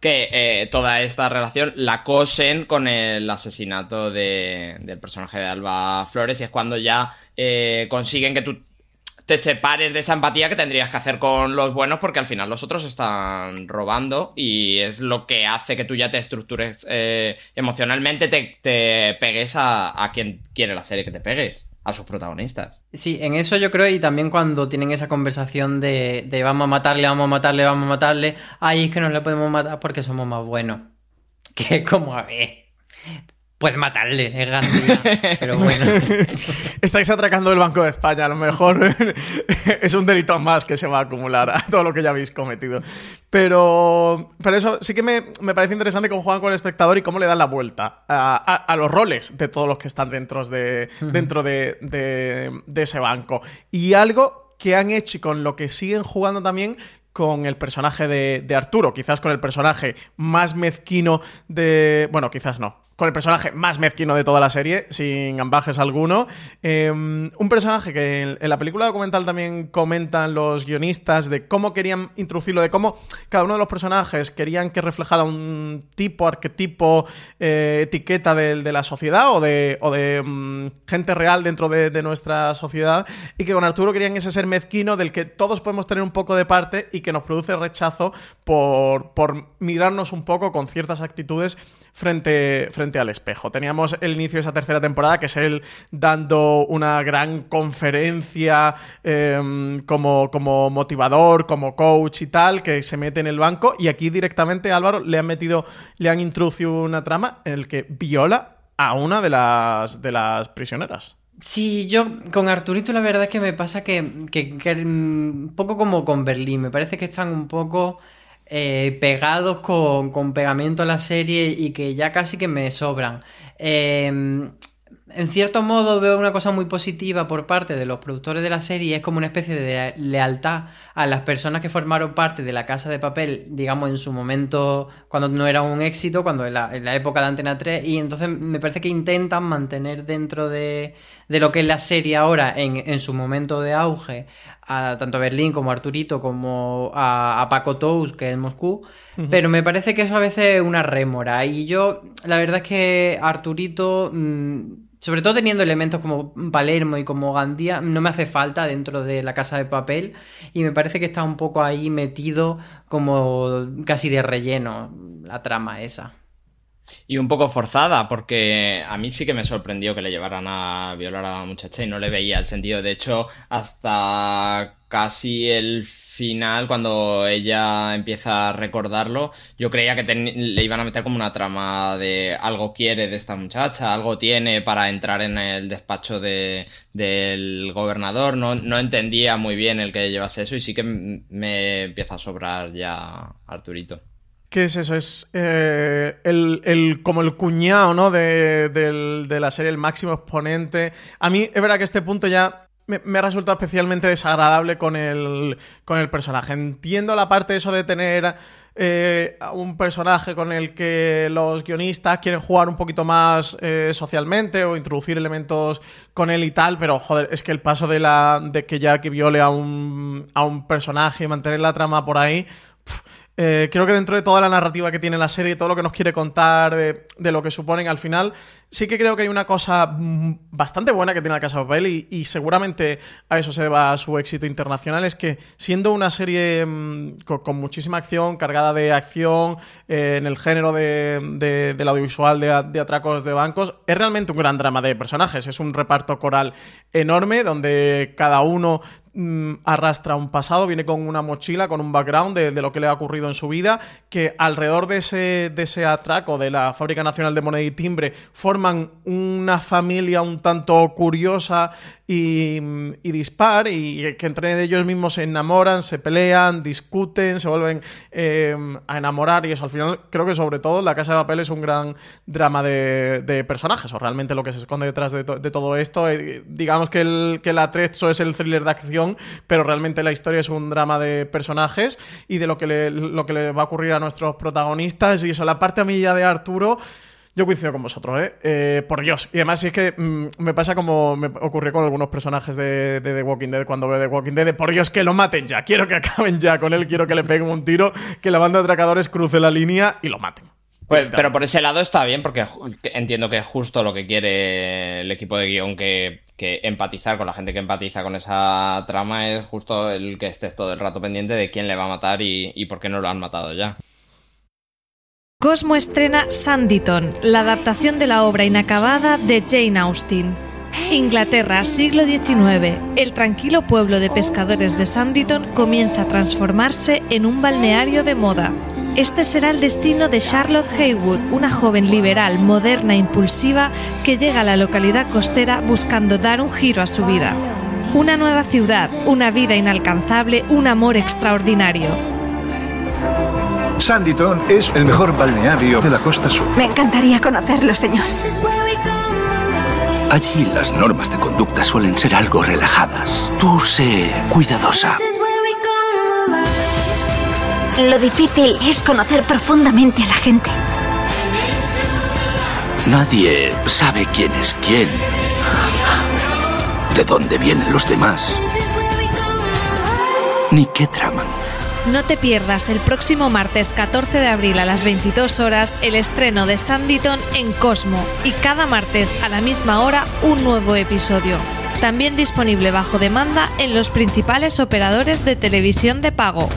que eh, toda esta relación la cosen con el asesinato de, del personaje de Alba Flores y es cuando ya eh, consiguen que tú te separes de esa empatía que tendrías que hacer con los buenos porque al final los otros están robando y es lo que hace que tú ya te estructures eh, emocionalmente, te, te pegues a, a quien quiere la serie que te pegues a sus protagonistas. Sí, en eso yo creo, y también cuando tienen esa conversación de, vamos a matarle, vamos a matarle, vamos a matarle, ahí es que no le podemos matar porque somos más buenos. Que como a ver. Puedes matarle, es Gandía, pero bueno. Estáis atracando el Banco de España, a lo mejor es un delito más que se va a acumular a todo lo que ya habéis cometido. Pero, pero eso sí que me, me parece interesante cómo juegan con el espectador y cómo le dan la vuelta a, a, a los roles de todos los que están dentro de, dentro de, de, de ese banco. Y algo que han hecho y con lo que siguen jugando también con el personaje de, de, Arturo, quizás con el personaje más mezquino de... Bueno, quizás no, con el personaje más mezquino de toda la serie, sin ambajes alguno. Eh, un personaje que en, la película documental también comentan los guionistas de cómo querían introducirlo, de cómo cada uno de los personajes querían que reflejara un tipo, arquetipo, eh, etiqueta de, de, la sociedad o de, o de um, gente real dentro de, de, nuestra sociedad y que con Arturo querían ese ser mezquino del que todos podemos tener un poco de parte y que nos produce rechazo por, por mirarnos un poco con ciertas actitudes frente, frente al espejo. Teníamos el inicio de esa tercera temporada, que es él dando una gran conferencia eh, como, como motivador, como coach y tal, que se mete en el banco. Y aquí directamente, Álvaro, le han metido, le han introducido una trama en el que viola a una de las, de las prisioneras. Sí, yo con Arturito la verdad es que me pasa que, que, que, mm, un poco como con Berlín, me parece que están un poco eh, pegados con, con pegamento a la serie y que ya casi que me sobran. Eh, en cierto modo veo una cosa muy positiva por parte de los productores de la serie, es como una especie de lealtad a las personas que formaron parte de la Casa de Papel, digamos, en su momento, cuando no era un éxito, cuando en la, en la época de Antena 3, y entonces me parece que intentan mantener dentro de, de lo que es la serie ahora, en, en su momento de auge, a tanto a Berlín como a Arturito, como a, a Paco Tous, que es Moscú, pero me parece que eso a veces es una rémora, y yo, la verdad es que Arturito... mmm, sobre todo teniendo elementos como Palermo y como Gandía, no me hace falta dentro de la casa de papel y me parece que está un poco ahí metido como casi de relleno la trama esa. Y un poco forzada, porque a mí sí que me sorprendió que le llevaran a violar a la muchacha y no le veía el sentido. De hecho, hasta casi el final, cuando ella empieza a recordarlo, yo creía que le iban a meter como una trama de algo quiere de esta muchacha, algo tiene para entrar en el despacho de, del gobernador. No, no entendía muy bien el que llevase eso y sí que me empieza a sobrar ya Arturito. ¿Qué es eso? Es eh, el, el, como el cuñado ¿no? de, de, de, la serie, el máximo exponente. A mí es verdad que este punto ya me, ha resultado especialmente desagradable con el, con el personaje. Entiendo la parte de eso de tener eh, un personaje con el que los guionistas quieren jugar un poquito más eh, socialmente o introducir elementos con él y tal, pero joder, es que el paso de, la, de que Jackie viole a un, a un personaje y mantener la trama por ahí... eh, creo que dentro de toda la narrativa que tiene la serie, todo lo que nos quiere contar, de, lo que suponen al final, sí que creo que hay una cosa bastante buena que tiene la Casa de Papel y, seguramente a eso se deba su éxito internacional, es que siendo una serie con, muchísima acción, cargada de acción, eh, en el género de, de, del audiovisual de, atracos de bancos, es realmente un gran drama de personajes, es un reparto coral enorme donde cada uno mmm, arrastra un pasado, viene con una mochila, con un background de, de, lo que le ha ocurrido en su vida, que alrededor de ese, de ese atraco de la Fábrica Nacional de Moneda y Timbre forman una familia un tanto curiosa y, y, dispar y que entre ellos mismos se enamoran, se pelean, discuten, se vuelven eh, a enamorar y eso al final creo que sobre todo La Casa de Papel es un gran drama de, personajes o realmente lo que se esconde detrás de, to de todo esto eh, digamos que el, que el atrecho es el thriller de acción pero realmente la historia es un drama de personajes y de lo que le, lo que le va a ocurrir a nuestros protagonistas y eso la parte a de Arturo yo coincido con vosotros, ¿eh? eh por Dios. Y además, si es que mmm, me pasa como me ocurrió con algunos personajes de, de, The Walking Dead cuando veo The Walking Dead. De, por Dios, que lo maten ya. Quiero que acaben ya con él. Quiero que le peguen un tiro. Que la banda de atracadores cruce la línea y lo maten. Pues, pero por ese lado está bien, porque entiendo que es justo lo que quiere el equipo de guion, que, que, empatizar con la gente que empatiza con esa trama es justo el que estés todo el rato pendiente de quién le va a matar y, y por qué no lo han matado ya. Cosmo estrena Sanditon, la adaptación de la obra inacabada de Jane Austen. Inglaterra, siglo XIX. El tranquilo pueblo de pescadores de Sanditon comienza a transformarse en un balneario de moda. Este será el destino de Charlotte Haywood, una joven liberal, moderna e impulsiva que llega a la localidad costera buscando dar un giro a su vida. Una nueva ciudad, una vida inalcanzable, un amor extraordinario. Sanditon es el mejor balneario de la costa sur. Me encantaría conocerlo, señor. Allí las normas de conducta suelen ser algo relajadas. Tú sé cuidadosa. Lo difícil es conocer profundamente a la gente. Nadie sabe quién es quién. De dónde vienen los demás. Ni qué traman. No te pierdas el próximo martes 14 de abril a las 22 horas el estreno de Sanditon en Cosmo y cada martes a la misma hora un nuevo episodio. También disponible bajo demanda en los principales operadores de televisión de pago.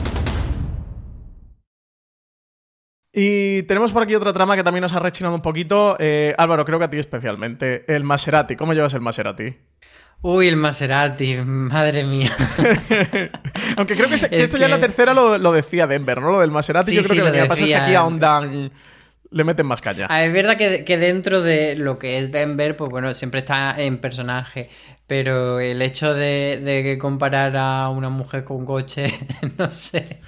Y tenemos por aquí otra trama que también nos ha rechinado un poquito. Eh, Álvaro, creo que a ti especialmente. El Maserati. ¿Cómo llevas el Maserati? Uy, el Maserati, madre mía. Aunque creo que, que esto que... ya en la tercera lo, lo, decía Denver, ¿no? Lo del Maserati, sí, yo creo sí, que lo que pasa es que aquí ahondan le meten más caña. Ah, es verdad que, que dentro de lo que es Denver, pues bueno, siempre está en personaje. Pero el hecho de, de comparar a una mujer con un coche, no sé,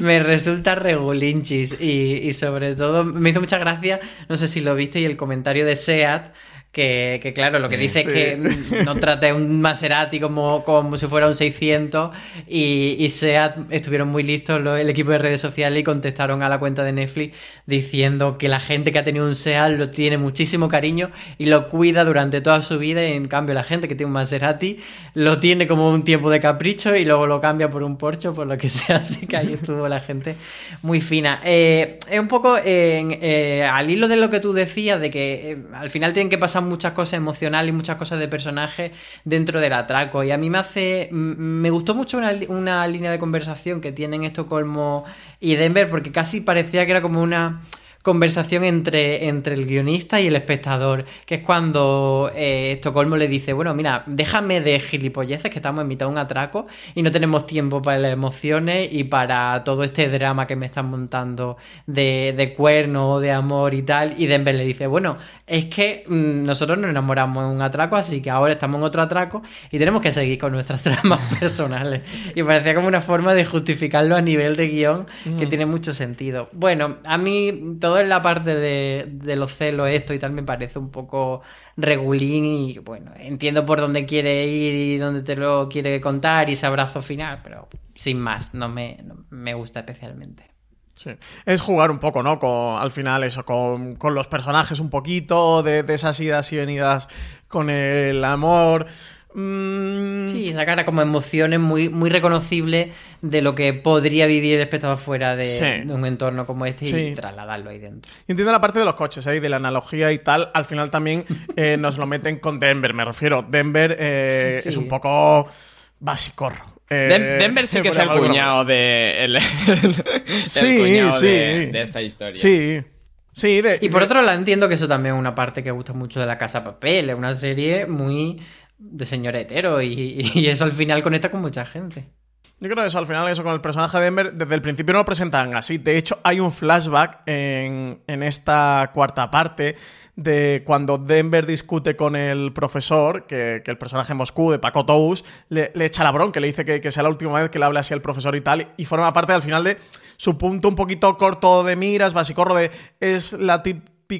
me resulta regulinchis. Y, y sobre todo, me hizo mucha gracia, no sé si lo viste, y el comentario de Seat, que, que, claro, lo que dice Sí. es que no trate un Maserati como, como si fuera un 600 y, y SEAT estuvieron muy listos el equipo de redes sociales y contestaron a la cuenta de Netflix diciendo que la gente que ha tenido un SEAT lo tiene muchísimo cariño y lo cuida durante toda su vida y en cambio la gente que tiene un Maserati lo tiene como un tiempo de capricho y luego lo cambia por un Porsche por lo que sea, así que ahí estuvo la gente muy fina. Eh, es un poco eh, al hilo de lo que tú decías, de que eh, al final tienen que pasar muchas cosas emocionales y muchas cosas de personaje dentro del atraco. Y a mí me hace. Me gustó mucho una, una línea de conversación que tienen Estocolmo y Denver, porque casi parecía que era como una conversación entre, entre el guionista y el espectador, que es cuando eh, Estocolmo le dice, bueno, mira, déjame de gilipolleces, que estamos en mitad de un atraco y no tenemos tiempo para las emociones y para todo este drama que me están montando de, de cuerno, de amor y tal, y Denver le dice, bueno, es que mm, nosotros nos enamoramos en un atraco, así que ahora estamos en otro atraco y tenemos que seguir con nuestras tramas personales. Y parecía como una forma de justificarlo a nivel de guion que Mm. tiene mucho sentido. Bueno, a mí todo en la parte de, los celos, esto y tal, me parece un poco regulín y bueno, entiendo por dónde quiere ir y dónde te lo quiere contar y ese abrazo final, pero sin más, no me, me gusta especialmente. Sí. Es jugar un poco, ¿no? Con, al final eso, con, con los personajes un poquito, de, de esas idas y venidas con el amor. Mm, Sí, sacar como emociones muy, muy reconocibles de lo que podría vivir el espectador fuera de, Sí. de un entorno como este y trasladarlo ahí dentro. Y Entiendo la parte de los coches, ¿eh? y de la analogía y tal. Al final también eh, nos lo meten con Denver, me refiero. Denver eh, Sí. es un poco basicorro. Eh, Den- Denver sí que es el cuñado de. El, el Sí, cuñado sí. de, de esta historia. Sí. Sí, de, Y por otro lado, entiendo que eso también es una parte que gusta mucho de La Casa Papel. Es una serie muy de señor hetero y, y eso al final conecta con mucha gente. Yo creo que eso, al final, eso con el personaje de Denver, desde el principio no lo presentan así. De hecho, hay un flashback en, en esta cuarta parte de cuando Denver discute con el profesor, que, que el personaje en Moscú de Paco Tous le, le echa la bronca, le dice que, que sea la última vez que le hable así al profesor y tal, y forma parte al final de su punto un poquito corto de miras, basicorro de es la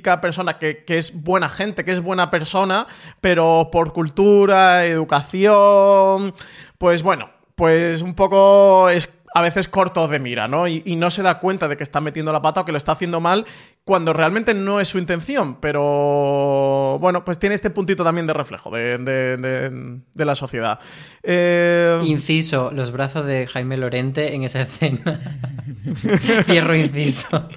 persona que, es buena gente, que es buena persona, pero por cultura, educación, pues bueno, pues un poco es a veces corto de mira, ¿no? Y, no se da cuenta de que está metiendo la pata o que lo está haciendo mal cuando realmente no es su intención, pero bueno, pues tiene este puntito también de reflejo de la sociedad. Eh, Inciso, los brazos de Jaime Lorente en esa escena. Cierro inciso.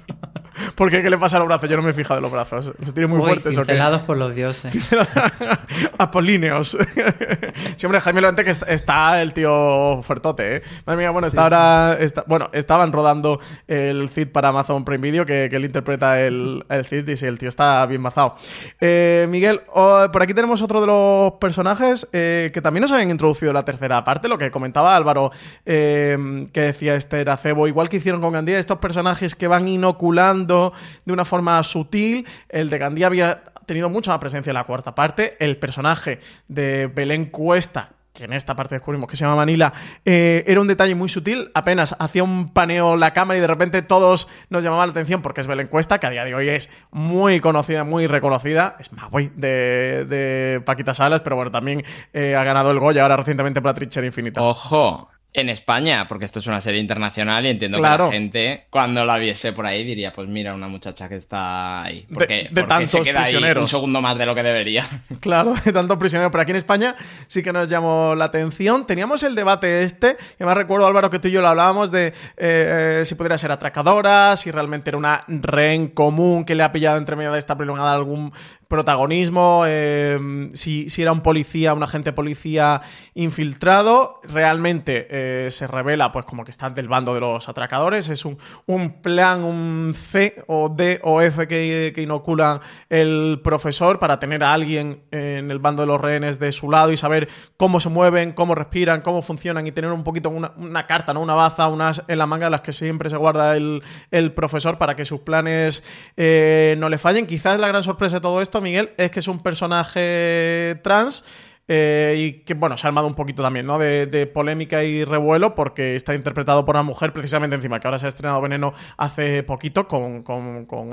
¿Por qué? ¿Qué le pasa a los brazos? Yo no me he fijado en los brazos. ¿Los tiene muy Uy, fuertes cincelados por los dioses. Apolíneos. sí, hombre, Jaime Lorente que está, el tío fuertote, ¿eh? Madre mía, bueno, está ahora... está- bueno, estaban rodando el Cid para Amazon Prime Video, que, que él interpreta el, el Cid, y sí, el tío está bien mazado. Eh, Miguel, oh, por aquí tenemos otro de los personajes eh, que también nos habían introducido en la tercera parte, lo que comentaba Álvaro, eh, que decía Esther Acebo, igual que hicieron con Gandía, estos personajes que van inoculando de una forma sutil, el de Gandía había tenido mucha más presencia en la cuarta parte. El personaje de Belén Cuesta, que en esta parte descubrimos que se llama Manila, eh, era un detalle muy sutil. Apenas hacía un paneo la cámara y de repente todos nos llamaban la atención porque es Belén Cuesta, que a día de hoy es muy conocida, muy reconocida. Es Magui de, de Paquita Salas, pero bueno, también eh, ha ganado el Goya ahora recientemente para Trinchera Infinita. Ojo, en España, porque esto es una serie internacional y entiendo Claro. que la gente, cuando la viese por ahí, diría, pues mira, una muchacha que está ahí. De- Porque, de porque tantos se queda ahí prisioneros. un segundo más de lo que debería. Claro, de tanto prisionero. Pero aquí en España sí que nos llamó la atención. Teníamos el debate este, y además recuerdo, Álvaro, que tú y yo lo hablábamos de eh, si podría ser atracadora, si realmente era una rehén común que le ha pillado entre medio de esta prolongada algún protagonismo, eh, si, si, era un policía, un agente policía infiltrado, realmente eh, se revela pues como que está del bando de los atracadores, es un, un plan, un C o D o F que, que, inocula el profesor para tener a alguien en el bando de los rehenes de su lado y saber cómo se mueven, cómo respiran, cómo funcionan y tener un poquito una, una carta, ¿no? una baza, unas en la manga de las que siempre se guarda el, el profesor para que sus planes eh, no le fallen. Quizás la gran sorpresa de todo esto Miguel, es que es un personaje trans. Eh, y que, bueno, se ha armado un poquito también, ¿no? De, polémica y revuelo porque está interpretado por una mujer precisamente encima, que ahora se ha estrenado Veneno hace poquito con,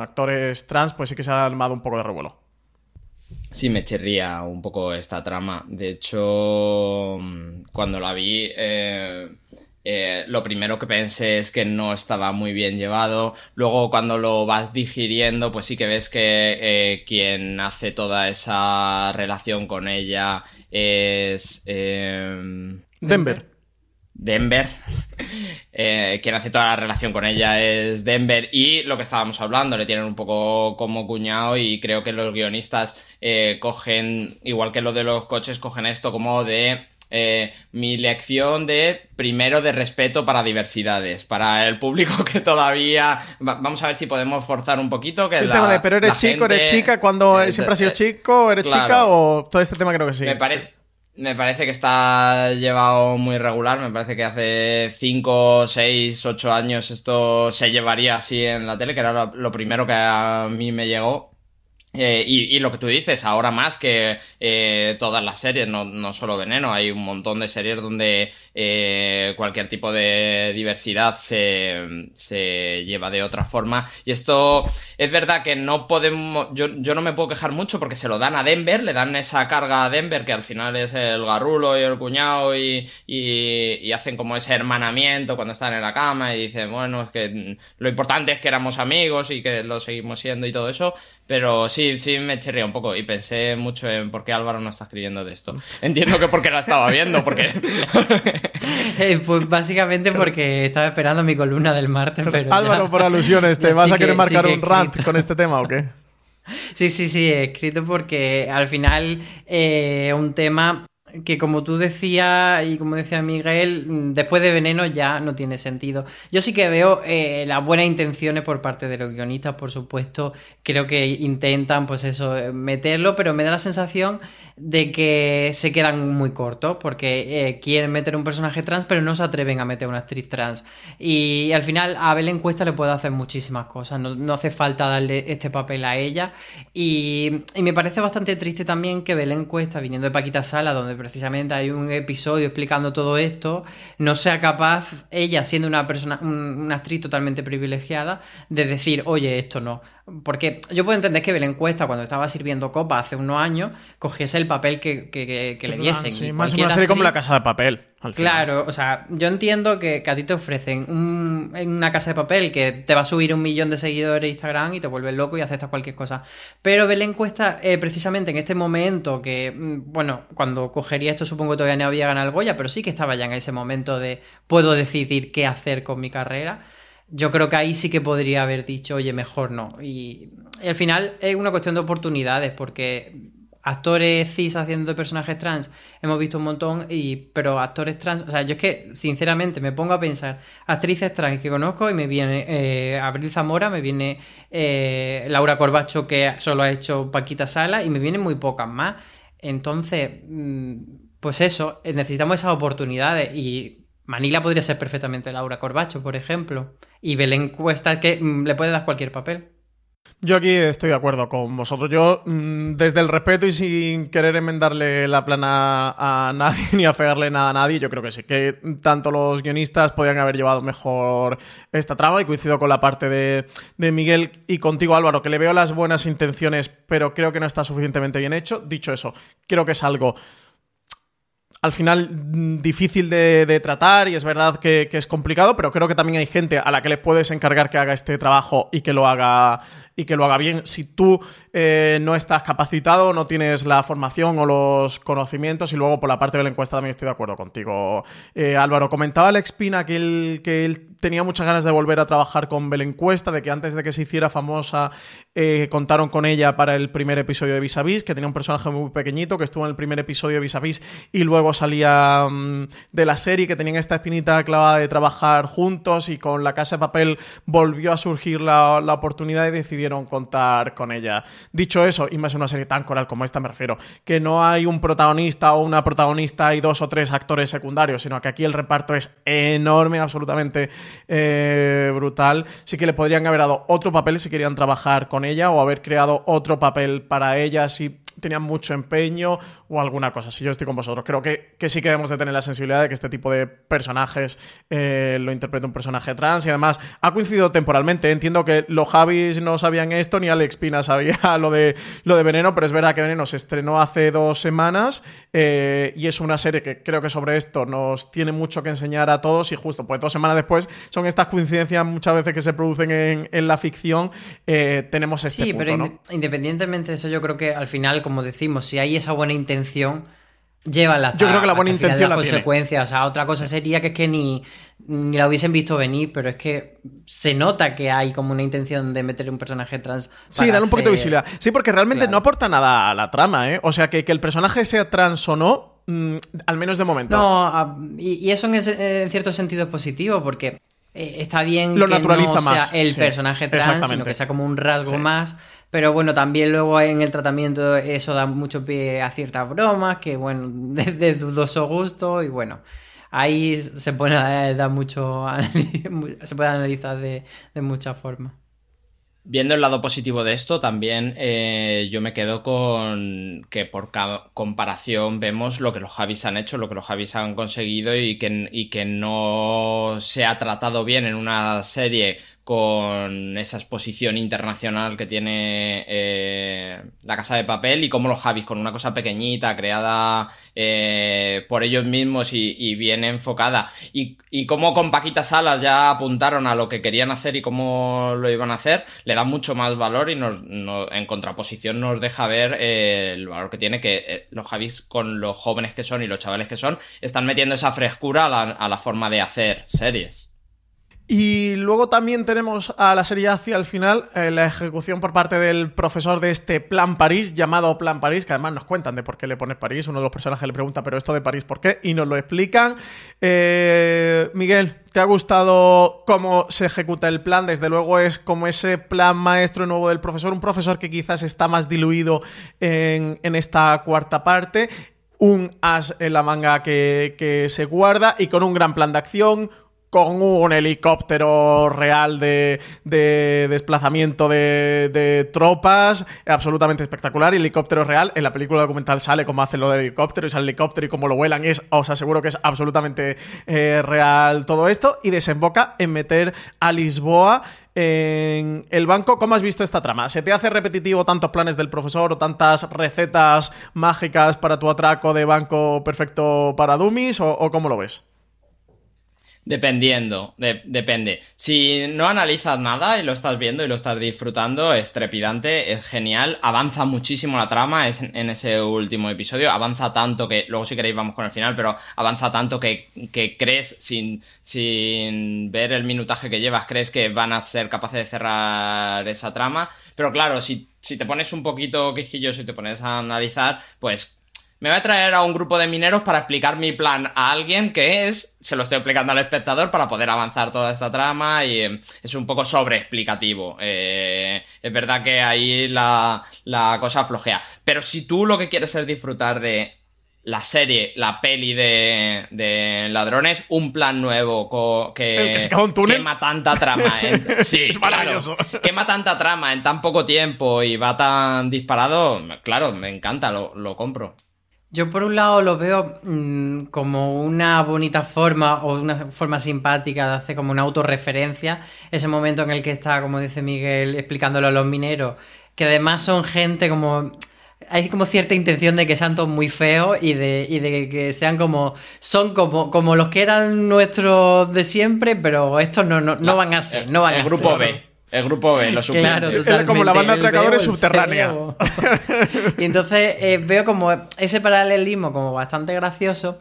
actores trans, pues sí que se ha armado un poco de revuelo. Sí, me chirría un poco esta trama. De hecho, cuando la vi... Eh eh, lo primero que pensé es que no estaba muy bien llevado. Luego, cuando lo vas digiriendo, pues sí que ves que eh, quien hace toda esa relación con ella es. Em, Denver. Denver. Eh, quien hace toda la relación con ella es Denver. Y lo que estábamos hablando, le tienen un poco como cuñado. Y creo que los guionistas cogen, igual que lo de los coches, cogen esto como de eh, mi lección de primero de respeto para diversidades, para el público que todavía vamos a ver si podemos forzar un poquito que el tema de pero eres chico, eres chica, cuando eh, siempre has sido chico, eres chica o todo este tema creo que sí. Me parece me parece que está llevado muy regular. Me parece que hace 5, 6, 8 años esto se llevaría así en la tele, que era lo primero que a mí me llegó. Eh, y, lo que tú dices, ahora más que eh, todas las series, no, no, solo Veneno, hay un montón de series donde eh, cualquier tipo de diversidad se, se, lleva de otra forma. Y esto es verdad que no podemos, yo, yo, no me puedo quejar mucho porque se lo dan a Denver, le dan esa carga a Denver que al final es el garrulo y el cuñado y, y, hacen como ese hermanamiento cuando están en la cama y dicen, bueno, es que lo importante es que éramos amigos y que lo seguimos siendo y todo eso, pero sí, sí, me chirría un poco y pensé mucho en por qué Álvaro no está escribiendo de esto. Entiendo que porque la estaba viendo, porque... Eh, pues básicamente porque estaba esperando mi columna del martes, pero... Álvaro, por alusiones, ¿te vas a querer marcar un rant con este tema o qué? Sí, sí, sí, he escrito porque al final eh, un tema que como tú decías y como decía Miguel, mm, después de Veneno ya no tiene sentido. Yo sí que veo eh, las buenas intenciones por parte de los guionistas, por supuesto. Creo que intentan, pues eso, meterlo, pero me da la sensación de que se quedan muy cortos porque eh, quieren meter un personaje trans, pero no se atreven a meter una actriz trans. Y, al final a Belén Cuesta le puede hacer muchísimas cosas, no, hace falta darle este papel a ella. Y, y, me parece bastante triste también que Belén Cuesta, viniendo de Paquita Sala, donde precisamente hay un episodio explicando todo esto, no sea capaz, ella siendo una persona, una actriz totalmente privilegiada, de decir, oye, esto no. Porque yo puedo entender que Belén Cuesta, cuando estaba sirviendo copa hace unos años, cogiese el papel que, le diesen. Sí, más una serie como La Casa de Papel. claro, o sea, yo entiendo que, a ti te ofrecen en una casa de papel que te va a subir un millón de seguidores Instagram y te vuelves loco y aceptas cualquier cosa. Pero Belén Cuesta, eh, precisamente en este momento, que, mm, bueno, cuando cogería esto supongo que todavía no había ganado el Goya, pero sí que estaba ya en ese momento de puedo decidir qué hacer con mi carrera yo creo que ahí sí que podría haber dicho, oye, mejor no. Y, al final es una cuestión de oportunidades, porque actores cis haciendo personajes trans hemos visto un montón, y, pero actores trans, o sea, yo es que sinceramente me pongo a pensar, actrices trans que conozco y me viene eh, Abril Zamora, me viene eh, Laura Corbacho que solo ha hecho Paquita Sala y me vienen muy pocas más. Entonces, mm, pues eso, necesitamos esas oportunidades y Manila podría ser perfectamente Laura Corbacho, por ejemplo. Y Belén Cuesta que mm, le puede dar cualquier papel. Yo aquí estoy de acuerdo con vosotros. Yo, mm, desde el respeto y sin querer enmendarle la plana a nadie ni afearle nada a nadie, yo creo que sí, que tanto los guionistas podrían haber llevado mejor esta trama y coincido con la parte de, de Miguel y contigo Álvaro, que le veo las buenas intenciones, pero creo que no está suficientemente bien hecho. Dicho eso, creo que es algo al final mm, difícil de, tratar y es verdad que, que es complicado, pero creo que también hay gente a la que le puedes encargar que haga este trabajo y que lo haga y que lo haga bien. Si tú eh, no estás capacitado, no tienes la formación o los conocimientos, y luego por la parte de la encuesta también estoy de acuerdo contigo. Eh, Álvaro, comentaba Alex Pina que él, que él tenía muchas ganas de volver a trabajar con Belencuesta, de que antes de que se hiciera famosa eh, contaron con ella para el primer episodio de Vis a Vis, que tenía un personaje muy pequeñito, que estuvo en el primer episodio de Vis a Vis y luego salía mm, de la serie, que tenían esta espinita clavada de trabajar juntos y con La Casa de Papel volvió a surgir la, la oportunidad y decidieron contar con ella. Dicho eso, y más en una serie tan coral como esta me refiero, que no hay un protagonista o una protagonista y dos o tres actores secundarios, sino que aquí el reparto es enorme, absolutamente eh, brutal. Sí que le podrían haber dado otro papel si querían trabajar con ella o haber creado otro papel para ella si tenían mucho empeño o alguna cosa. Si yo estoy con vosotros, creo que, que sí que debemos de tener la sensibilidad de que este tipo de personajes eh, lo interpreta un personaje trans y además ha coincidido temporalmente. Entiendo que los Javis no sabían esto ni Alex Pina sabía lo de, lo de Veneno, pero es verdad que Veneno se estrenó hace dos semanas eh, y es una serie que creo que sobre esto nos tiene mucho que enseñar a todos y justo pues dos semanas después son estas coincidencias muchas veces que se producen en, en la ficción. Eh, tenemos este Sí, punto, pero ¿no? inde- independientemente de eso, yo creo que al final, como decimos, si hay esa buena intención, llévala hasta Yo creo que la buena intención las la tiene. consecuencias. O sea, otra cosa sería que es que ni, ni la hubiesen visto venir, pero es que se nota que hay como una intención de meter un personaje trans. Sí, para dar un poquito de visibilidad. Sí, porque realmente Claro. no aporta nada a la trama, ¿eh? O sea, que, que el personaje sea trans o no, mm, al menos de momento. No, a- y, y eso en, ese- en cierto sentido es positivo porque eh, está bien Lo que naturaliza no sea más, el sí, personaje trans, sino que sea como un rasgo Sí. más. Pero bueno, también luego en el tratamiento eso da mucho pie a ciertas bromas que, bueno, de, de dudoso gusto y bueno. Ahí se puede eh, dar mucho se puede analizar de, de muchas formas. Viendo el lado positivo de esto, también eh, yo me quedo con que por comparación vemos lo que los Javis han hecho, lo que los Javis han conseguido y que, y que no se ha tratado bien en una serie con esa exposición internacional que tiene eh, la Casa de Papel y como los Javis con una cosa pequeñita creada eh, por ellos mismos y, y bien enfocada. Y, y como con Paquita Salas ya apuntaron a lo que querían hacer y cómo lo iban a hacer le da mucho más valor y nos, no- en contraposición nos deja ver eh, el valor que tiene que eh, los Javis con los jóvenes que son y los chavales que son están metiendo esa frescura a la, a la forma de hacer series Y luego también tenemos a la serie hacia el final eh, la ejecución por parte del profesor de este Plan París, llamado Plan París, que además nos cuentan de por qué le pone París. Uno de los personajes le pregunta, pero esto de París, ¿por qué? Y nos lo explican. Eh, Miguel, ¿te ha gustado cómo se ejecuta el plan? Desde luego es como ese plan maestro nuevo del profesor, un profesor que quizás está más diluido en, en esta cuarta parte. Un as en la manga que, que se guarda y con un gran plan de acción, con un helicóptero real de, de desplazamiento de, de tropas, absolutamente espectacular. Y helicóptero real, en la película documental sale cómo hacen lo del helicóptero, y sale el helicóptero y cómo lo vuelan. Es, os aseguro que es absolutamente eh, real todo esto. Y desemboca en meter a Lisboa en el banco. ¿Cómo has visto esta trama? ¿Se te hace repetitivo tantos planes del profesor o tantas recetas mágicas para tu atraco de banco perfecto para dummies? ¿O, o cómo lo ves? Dependiendo, de- depende. Si no analizas nada y lo estás viendo y lo estás disfrutando, es trepidante, es genial, avanza muchísimo la trama es en ese último episodio, avanza tanto que, luego si queréis vamos con el final, pero avanza tanto que, que crees, sin, sin ver el minutaje que llevas, crees que van a ser capaces de cerrar esa trama. Pero claro, si, si te pones un poquito quisquilloso y te pones a analizar, pues me voy a traer a un grupo de mineros para explicar mi plan a alguien que es, se lo estoy explicando al espectador para poder avanzar toda esta trama y eh, es un poco sobreexplicativo. Eh, es verdad que ahí la, la cosa flojea. Pero si tú lo que quieres es disfrutar de la serie, la peli de, de ladrones, un plan nuevo co- que, que se un túnel. quema tanta trama. en- sí, Es claro. maravilloso. quema tanta trama en tan poco tiempo y va tan disparado, claro, me encanta, lo, lo compro. Yo por un lado lo veo mm, como una bonita forma o una forma simpática de hacer como una autorreferencia. Ese momento en el que está, como dice Miguel, explicándolo a los mineros, que además son gente como hay como cierta intención de que sean todos muy feos y de, y de que sean como. Son como, como los que eran nuestros de siempre, pero estos no, no, no van a ser. No van el a grupo ser. B. El grupo B, los Claro, totalmente. como la banda atracadores subterránea. y entonces eh, veo como ese paralelismo como bastante gracioso,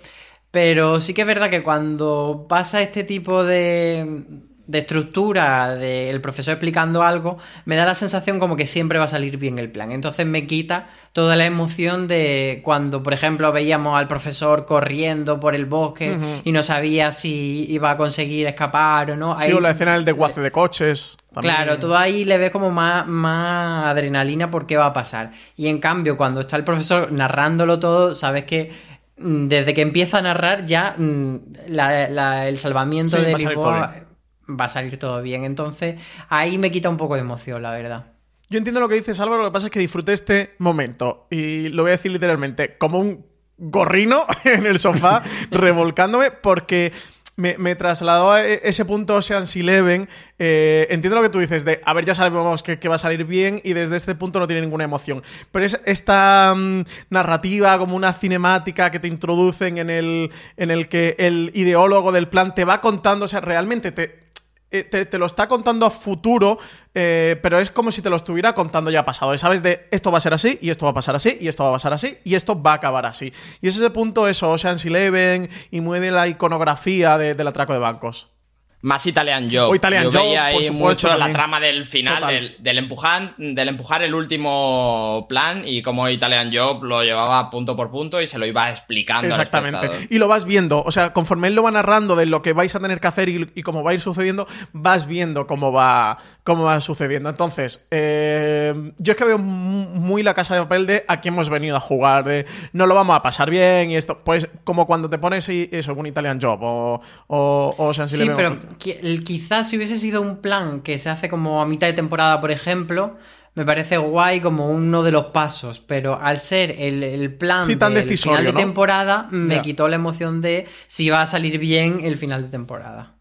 pero sí que es verdad que cuando pasa este tipo de, de estructura del profesor explicando algo, me da la sensación como que siempre va a salir bien el plan. Entonces me quita toda la emoción de cuando, por ejemplo, veíamos al profesor corriendo por el bosque y no sabía si iba a conseguir escapar o no. Sí, Ahí- o la escena del desguace de coches. también. Claro, todo ahí le ves como más, más adrenalina por qué va a pasar. Y en cambio, cuando está el profesor narrándolo todo, sabes que mm, desde que empieza a narrar ya mm, la- la- el salvamiento Sí, de Lisboa va a salir todo bien. Entonces, ahí me quita un poco de emoción, la verdad. Yo entiendo lo que dices, Álvaro, lo que pasa es que disfruté este momento. Y lo voy a decir literalmente, como un gorrino en el sofá, revolcándome, porque me, me trasladó a e- ese punto Ocean's Eleven. Eh, entiendo lo que tú dices, de, a ver, ya sabemos que, que va a salir bien y desde este punto no tiene ninguna emoción. Pero es esta mm, narrativa como una cinemática que te introducen en el, en el que el ideólogo del plan te va contando, o sea, realmente te, eh, te, lo está contando a futuro, eh, pero es como si te lo estuviera contando ya pasado. Sabes de esto va a ser así, y esto va a pasar así, y esto va a pasar así, y esto va a acabar así. Y es ese punto, eso, Ocean's Eleven, y muy de la iconografía de- del atraco de bancos. Más Italian Job. O Italian Yo Job, veía ahí supuesto, mucho la trama del final, del, del empujar, del empujar el último plan y cómo Italian Job lo llevaba punto por punto y se lo iba explicando. Exactamente. Y lo vas viendo, o sea, conforme él lo va narrando de lo que vais a tener que hacer y, y cómo va a ir sucediendo, vas viendo cómo va, cómo va sucediendo. Entonces, eh, yo es que veo mu- muy la casa de papel de aquí hemos venido a jugar, de no lo vamos a pasar bien y esto, pues como cuando te pones y- eso, un Italian Job o, o, o Ocean's Sí, pero quizás si hubiese sido un plan que se hace como a mitad de temporada, por ejemplo, me parece guay como uno de los pasos, pero al ser el, el plan Sí, tan del decisorio, final de ¿no? temporada, me quitó la emoción de si va a salir bien el final de temporada.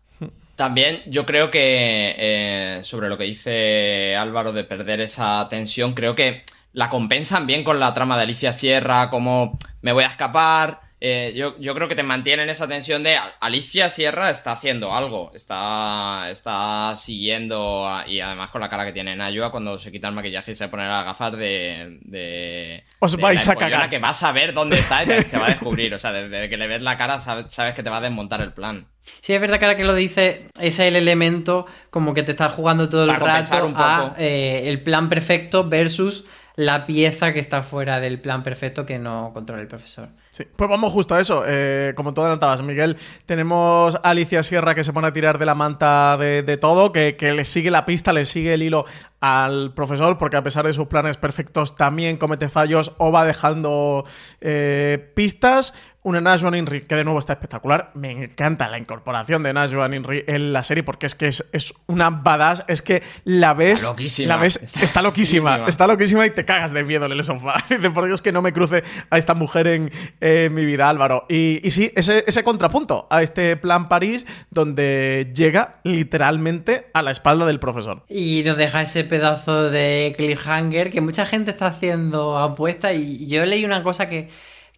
También yo creo que eh, sobre lo que dice Álvaro de perder esa tensión, creo que la compensan bien con la trama de Alicia Sierra, como me voy a escapar. Eh, yo, yo creo que te mantienen esa tensión de Alicia Sierra está haciendo algo, está, está siguiendo a- y además con la cara que tiene Nayua cuando se quita el maquillaje y se pone las gafas de... de Os de vais a cagar. que vas a ver dónde está y te, te va a descubrir. O sea, desde que le ves la cara sabes, sabes que te va a desmontar el plan. Sí, es verdad que ahora que lo dice, ese es el elemento como que te estás jugando todo el rato un poco. a eh, el plan perfecto versus la pieza que está fuera del plan perfecto que no controla el profesor. Sí, pues vamos justo a eso. Eh, como tú adelantabas, Miguel, tenemos a Alicia Sierra que se pone a tirar de la manta de, de todo, que, que le sigue la pista, le sigue el hilo al profesor, porque a pesar de sus planes perfectos también comete fallos o va dejando eh, pistas. Una Najwan Inri, que de nuevo está espectacular. Me encanta la incorporación de Najwan Inri en la serie, porque es que es, es una badass. Es que la ves. Está loquísima. La ves, está, loquísima. loquísima. Está loquísima y te cagas de miedo en el sofá. Dice, por Dios, que no me cruce a esta mujer en, en mi vida, Álvaro. Y, y sí, ese, ese contrapunto a este plan París, donde llega literalmente a la espalda del profesor. Y nos deja ese pedazo de cliffhanger que mucha gente está haciendo apuesta y yo leí una cosa que,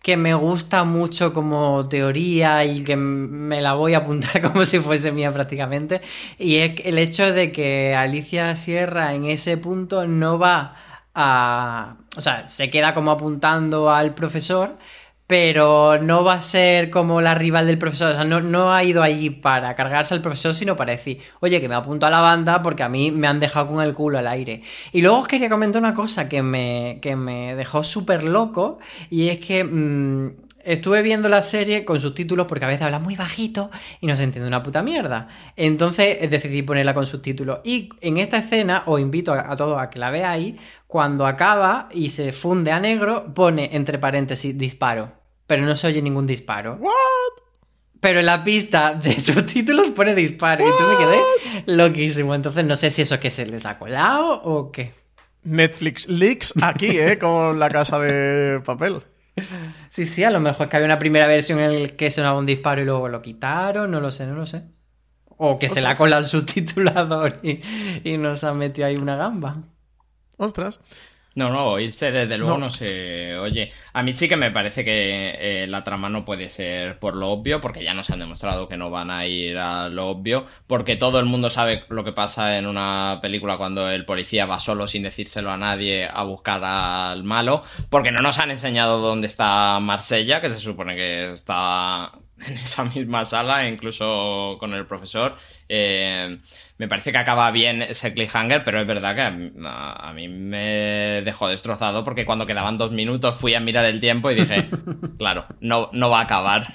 que me gusta mucho como teoría y que me la voy a apuntar como si fuese mía prácticamente y es el hecho de que Alicia Sierra en ese punto no va a... o sea, se queda como apuntando al profesor pero no va a ser como la rival del profesor. O sea, no, no ha ido allí para cargarse al profesor, sino para decir, oye, que me apunto a la banda porque a mí me han dejado con el culo al aire. Y luego os quería comentar una cosa que me, que me dejó súper loco, y es que mm, estuve viendo la serie con subtítulos porque a veces habla muy bajito y no se entiende una puta mierda. Entonces decidí ponerla con subtítulos. Y en esta escena, os invito a, a todos a que la veáis, cuando acaba y se funde a negro, pone entre paréntesis disparo. Pero no se oye ningún disparo. Pero en la pista de subtítulos pone disparo. Y entonces me quedé loquísimo. Entonces no sé si eso es que se les ha colado o qué. Netflix leaks aquí, ¿eh? Con la casa de papel. Sí, sí, a lo mejor es que había una primera versión en la que sonaba un disparo y luego lo quitaron. No lo sé, no lo sé. O que se le ha colado el subtitulador y, y nos ha metido ahí una gamba. Ostras. No, no, oírse desde luego no, se oye. A mí sí que me parece que eh, la trama no puede ser por lo obvio, porque ya nos han demostrado que no van a ir a lo obvio, porque todo el mundo sabe lo que pasa en una película cuando el policía va solo sin decírselo a nadie a buscar al malo, porque no nos han enseñado dónde está Marsella, que se supone que está en esa misma sala, incluso con el profesor. Eh, me parece que acaba bien ese cliffhanger, pero es verdad que a, mí me dejó destrozado porque cuando quedaban dos minutos fui a mirar el tiempo y dije, claro, no, no va a acabar.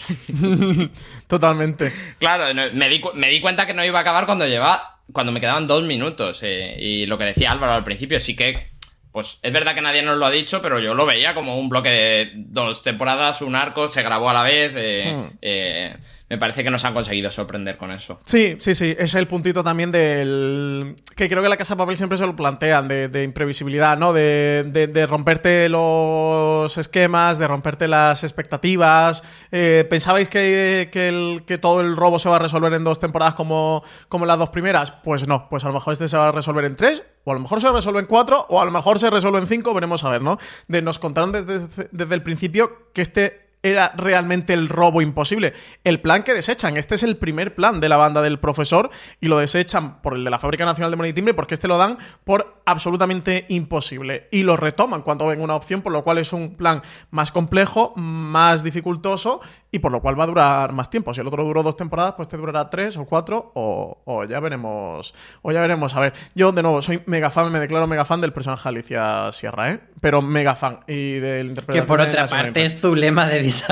Totalmente. Claro, me di, me di cuenta que no iba a acabar cuando lleva, cuando me quedaban dos minutos. Eh, y lo que decía Álvaro al principio, sí que pues es verdad que nadie nos lo ha dicho, pero yo lo veía como un bloque de dos temporadas, un arco, se grabó a la vez. Eh, hmm. eh, me parece que nos han conseguido sorprender con eso. Sí, sí, sí. Es el puntito también del. que creo que la Casa de Papel siempre se lo plantean, de, imprevisibilidad, ¿no? De, romperte los esquemas, de romperte las expectativas. Eh, ¿Pensabais que, que, todo el robo se va a resolver en dos temporadas como, como las dos primeras? Pues no, pues a lo mejor este se va a resolver en tres, o a lo mejor se resuelve en cuatro, o a lo mejor se resuelve en cinco, veremos a ver, ¿no? De, nos contaron desde, desde el principio que este era realmente el robo imposible. El plan que desechan, este es el primer plan de la banda del profesor y lo desechan por el de la Fábrica Nacional de Money Timbre porque este lo dan por absolutamente imposible y lo retoman cuando ven una opción, por lo cual es un plan más complejo, más dificultoso y por lo cual va a durar más tiempo. Si el otro duró dos temporadas, pues te durará tres o cuatro o, ya veremos. O ya veremos. A ver, yo de nuevo soy mega fan, me declaro mega fan del personaje Alicia Sierra, ¿eh? Pero mega fan. Y del interpretación. Que por otra parte es Zulema de Vis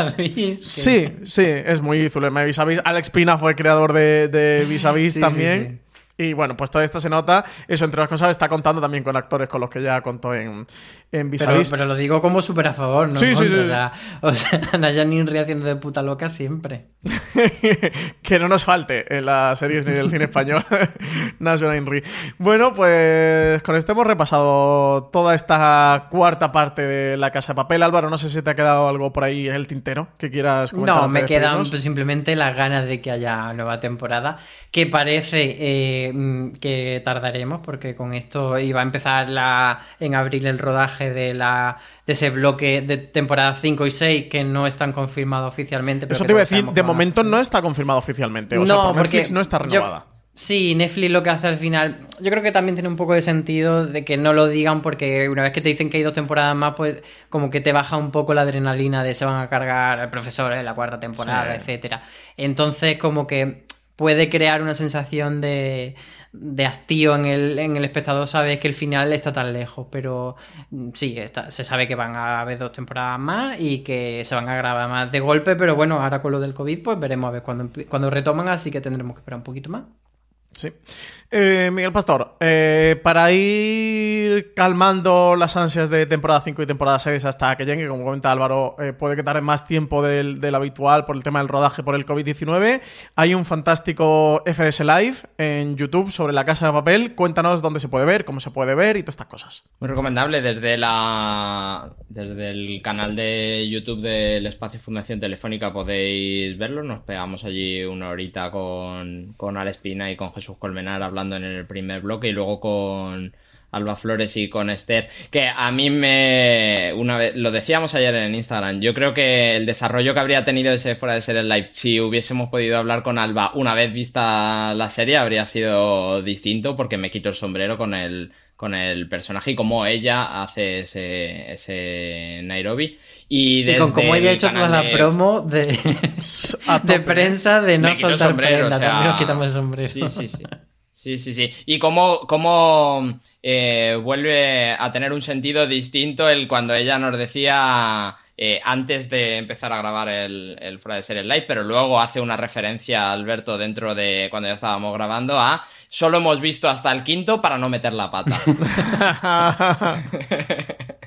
Sí, sí, es muy Zulema de Vis Alex Pina fue creador de, de Vis también. Y bueno, pues todo esto se nota. Eso, entre las cosas, está contando también con actores con los que ya contó en, en Vis pero, pero, lo digo como súper a favor, ¿no? Sí, sí, sí. O sea, o sea haciendo de puta loca siempre. que no nos falte en las series ni del cine español. National Inri. Bueno, pues con esto hemos repasado toda esta cuarta parte de La Casa de Papel. Álvaro, no sé si te ha quedado algo por ahí en el tintero que quieras comentar. No, me quedan simplemente las ganas de que haya nueva temporada, que parece... Eh, Mm, que, tardaremos, porque con esto iba a empezar la, en abril el rodaje de, la, de ese bloque de temporada 5 y 6 que no están confirmados oficialmente. Eso te iba a decir, de momento no está confirmado oficialmente. O no, sea, Netflix no está renovada. Sí, Netflix lo que hace al final, yo creo que también tiene un poco de sentido de que no lo digan porque una vez que te dicen que hay dos temporadas más, pues como que te baja un poco la adrenalina de se van a cargar al profesor en la cuarta temporada, etcétera. Entonces como que puede crear una sensación de, de hastío en el, en el espectador, sabes que el final está tan lejos, pero mm, sí, se sabe que van a haber dos temporadas más y que se van a grabar más de golpe, pero bueno, ahora con lo del COVID, pues veremos a ver cuando, cuando retoman, así que tendremos que esperar un poquito más. Sí. Eh, Miguel Pastor, eh, para ir calmando las ansias de temporada 5 y temporada 6 hasta que llegue, como comenta Álvaro, eh, puede que tarde más tiempo del, habitual por el tema del rodaje por el COVID-19, hay un fantástico FDS Live en YouTube sobre la casa de papel. Cuéntanos dónde se puede ver, cómo se puede ver y todas estas cosas. Muy recomendable desde, la, desde el canal de YouTube del Espacio Fundación Telefónica podéis verlo. Nos pegamos allí una horita con, con Alespina y con Jesús Colmenar hablando en el primer bloque y luego con Alba Flores y con Esther, que a mí me, una vez, lo decíamos ayer en Instagram, yo creo que el desarrollo que habría tenido ese fuera de ser el live, si hubiésemos podido hablar con Alba una vez vista la serie, habría sido distinto porque me quito el sombrero con el, con el personaje y cómo ella hace ese, ese Nairobi. Y, con cómo ella ha hecho toda la promo de, de prensa de no soltar prenda, también nos quitamos el sombrero. Sí, sí, sí. Sí, sí, sí. Y cómo, cómo eh, vuelve a tener un sentido distinto el cuando ella nos decía eh, antes de empezar a grabar el, el fuera de serie live, pero luego hace una referencia a Alberto dentro de cuando ya estábamos grabando a solo hemos visto hasta el quinto para no meter la pata.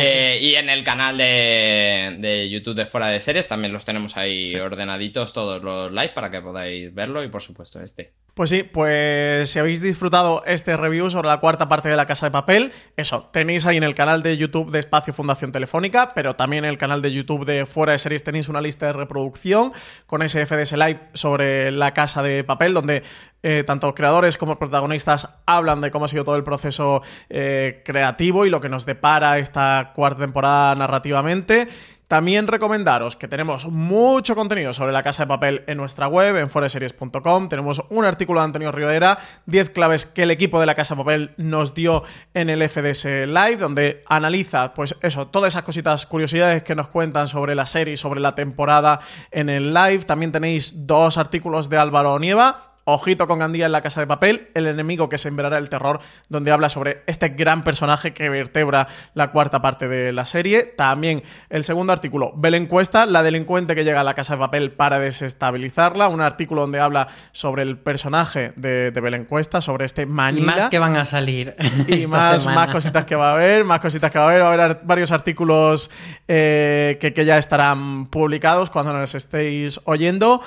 Eh, y en el canal de, YouTube de Fuera de Series también los tenemos ahí ordenaditos todos los live para que podáis verlo y por supuesto este. Pues sí, pues si habéis disfrutado este review sobre la cuarta parte de La Casa de Papel, eso, tenéis ahí en el canal de YouTube de Espacio Fundación Telefónica, pero también en el canal de YouTube de Fuera de Series tenéis una lista de reproducción con ese FDS Live sobre La Casa de Papel, donde eh, tanto creadores como protagonistas hablan de cómo ha sido todo el proceso eh, creativo y lo que nos depara esta cuarta temporada narrativamente. También recomendaros que tenemos mucho contenido sobre la casa de papel en nuestra web, en foreseries.com. Tenemos un artículo de Antonio Rivera, 10 claves que el equipo de la casa de papel nos dio en el FDS Live, donde analiza, pues eso, todas esas cositas, curiosidades que nos cuentan sobre la serie, sobre la temporada en el live. También tenéis dos artículos de Álvaro Nieva, Ojito con Gandía en la casa de papel, el enemigo que sembrará el terror, donde habla sobre este gran personaje que vertebra la cuarta parte de la serie. También el segundo artículo, Belencuesta, la delincuente que llega a la casa de papel para desestabilizarla. Un artículo donde habla sobre el personaje de, de Belencuesta, sobre este Manila. Y más que van a salir. Y más, más cositas que va a haber, más cositas que va a haber. Va a haber varios artículos eh, que, que ya estarán publicados cuando nos estéis oyendo.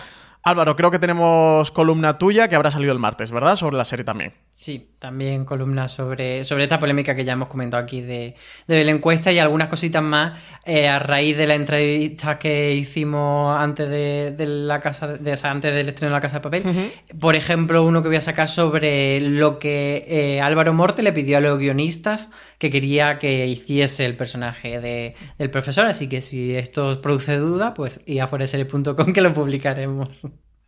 Álvaro, creo que tenemos columna tuya que habrá salido el martes, ¿verdad? Sobre la serie también. Sí, también columna sobre, sobre esta polémica que ya hemos comentado aquí de, de la encuesta y algunas cositas más eh, a raíz de la entrevista que hicimos antes de, de la casa de, o sea, antes del estreno de la casa de papel. Por ejemplo, uno que voy a sacar sobre lo que eh, Álvaro Morte le pidió a los guionistas que quería que hiciese el personaje de, del profesor. Así que si esto os produce duda, pues foreserie.com que lo publicaremos.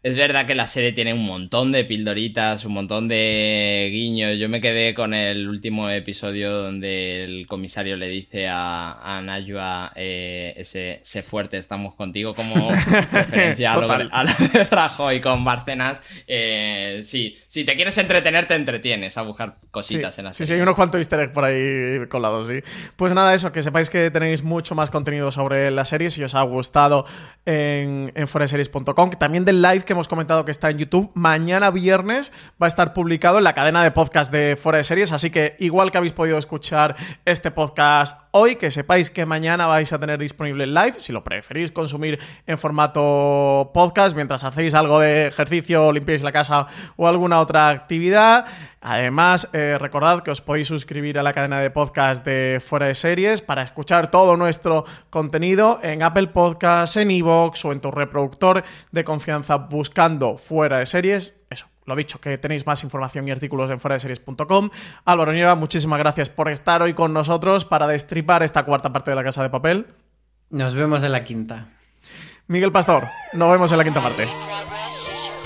Es verdad que la serie tiene un montón de pildoritas, un montón de guiños. Yo me quedé con el último episodio donde el comisario le dice a, a Najwa eh, ese, sé fuerte, estamos contigo, como referencia a lo, a lo de Rajoy con Barcenas. Eh, sí, si te quieres entretener, te entretienes a buscar cositas sí, en la Sí, serie. sí, hay unos cuantos easter eggs por ahí colados, sí. Pues nada, eso, que sepáis que tenéis mucho más contenido sobre la serie, si os ha gustado en, en foreseries.com, que también del live que hemos comentado que está en YouTube, mañana viernes va a estar publicado en la cadena de podcast de Fuera de Series, así que igual que habéis podido escuchar este podcast hoy, que sepáis que mañana vais a tener disponible live, si lo preferís consumir en formato podcast, mientras hacéis algo de ejercicio, limpiáis la casa o alguna otra actividad. Además, eh, recordad que os podéis suscribir a la cadena de podcast de Fuera de Series para escuchar todo nuestro contenido en Apple Podcasts, en Evox o en tu reproductor de confianza buscando Fuera de Series. Eso, lo dicho, que tenéis más información y artículos en fueradeseries.com. Álvaro Nieva, muchísimas gracias por estar hoy con nosotros para destripar esta cuarta parte de la Casa de Papel. Nos vemos en la quinta. Miguel Pastor, nos vemos en la quinta parte.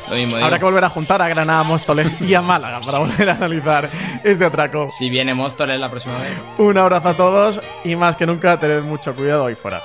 Lo mismo Habrá que volver a juntar a Granada, Móstoles y a Málaga para volver a analizar este atraco. Si viene Móstoles la próxima vez. Un abrazo a todos y más que nunca tened mucho cuidado ahí fuera.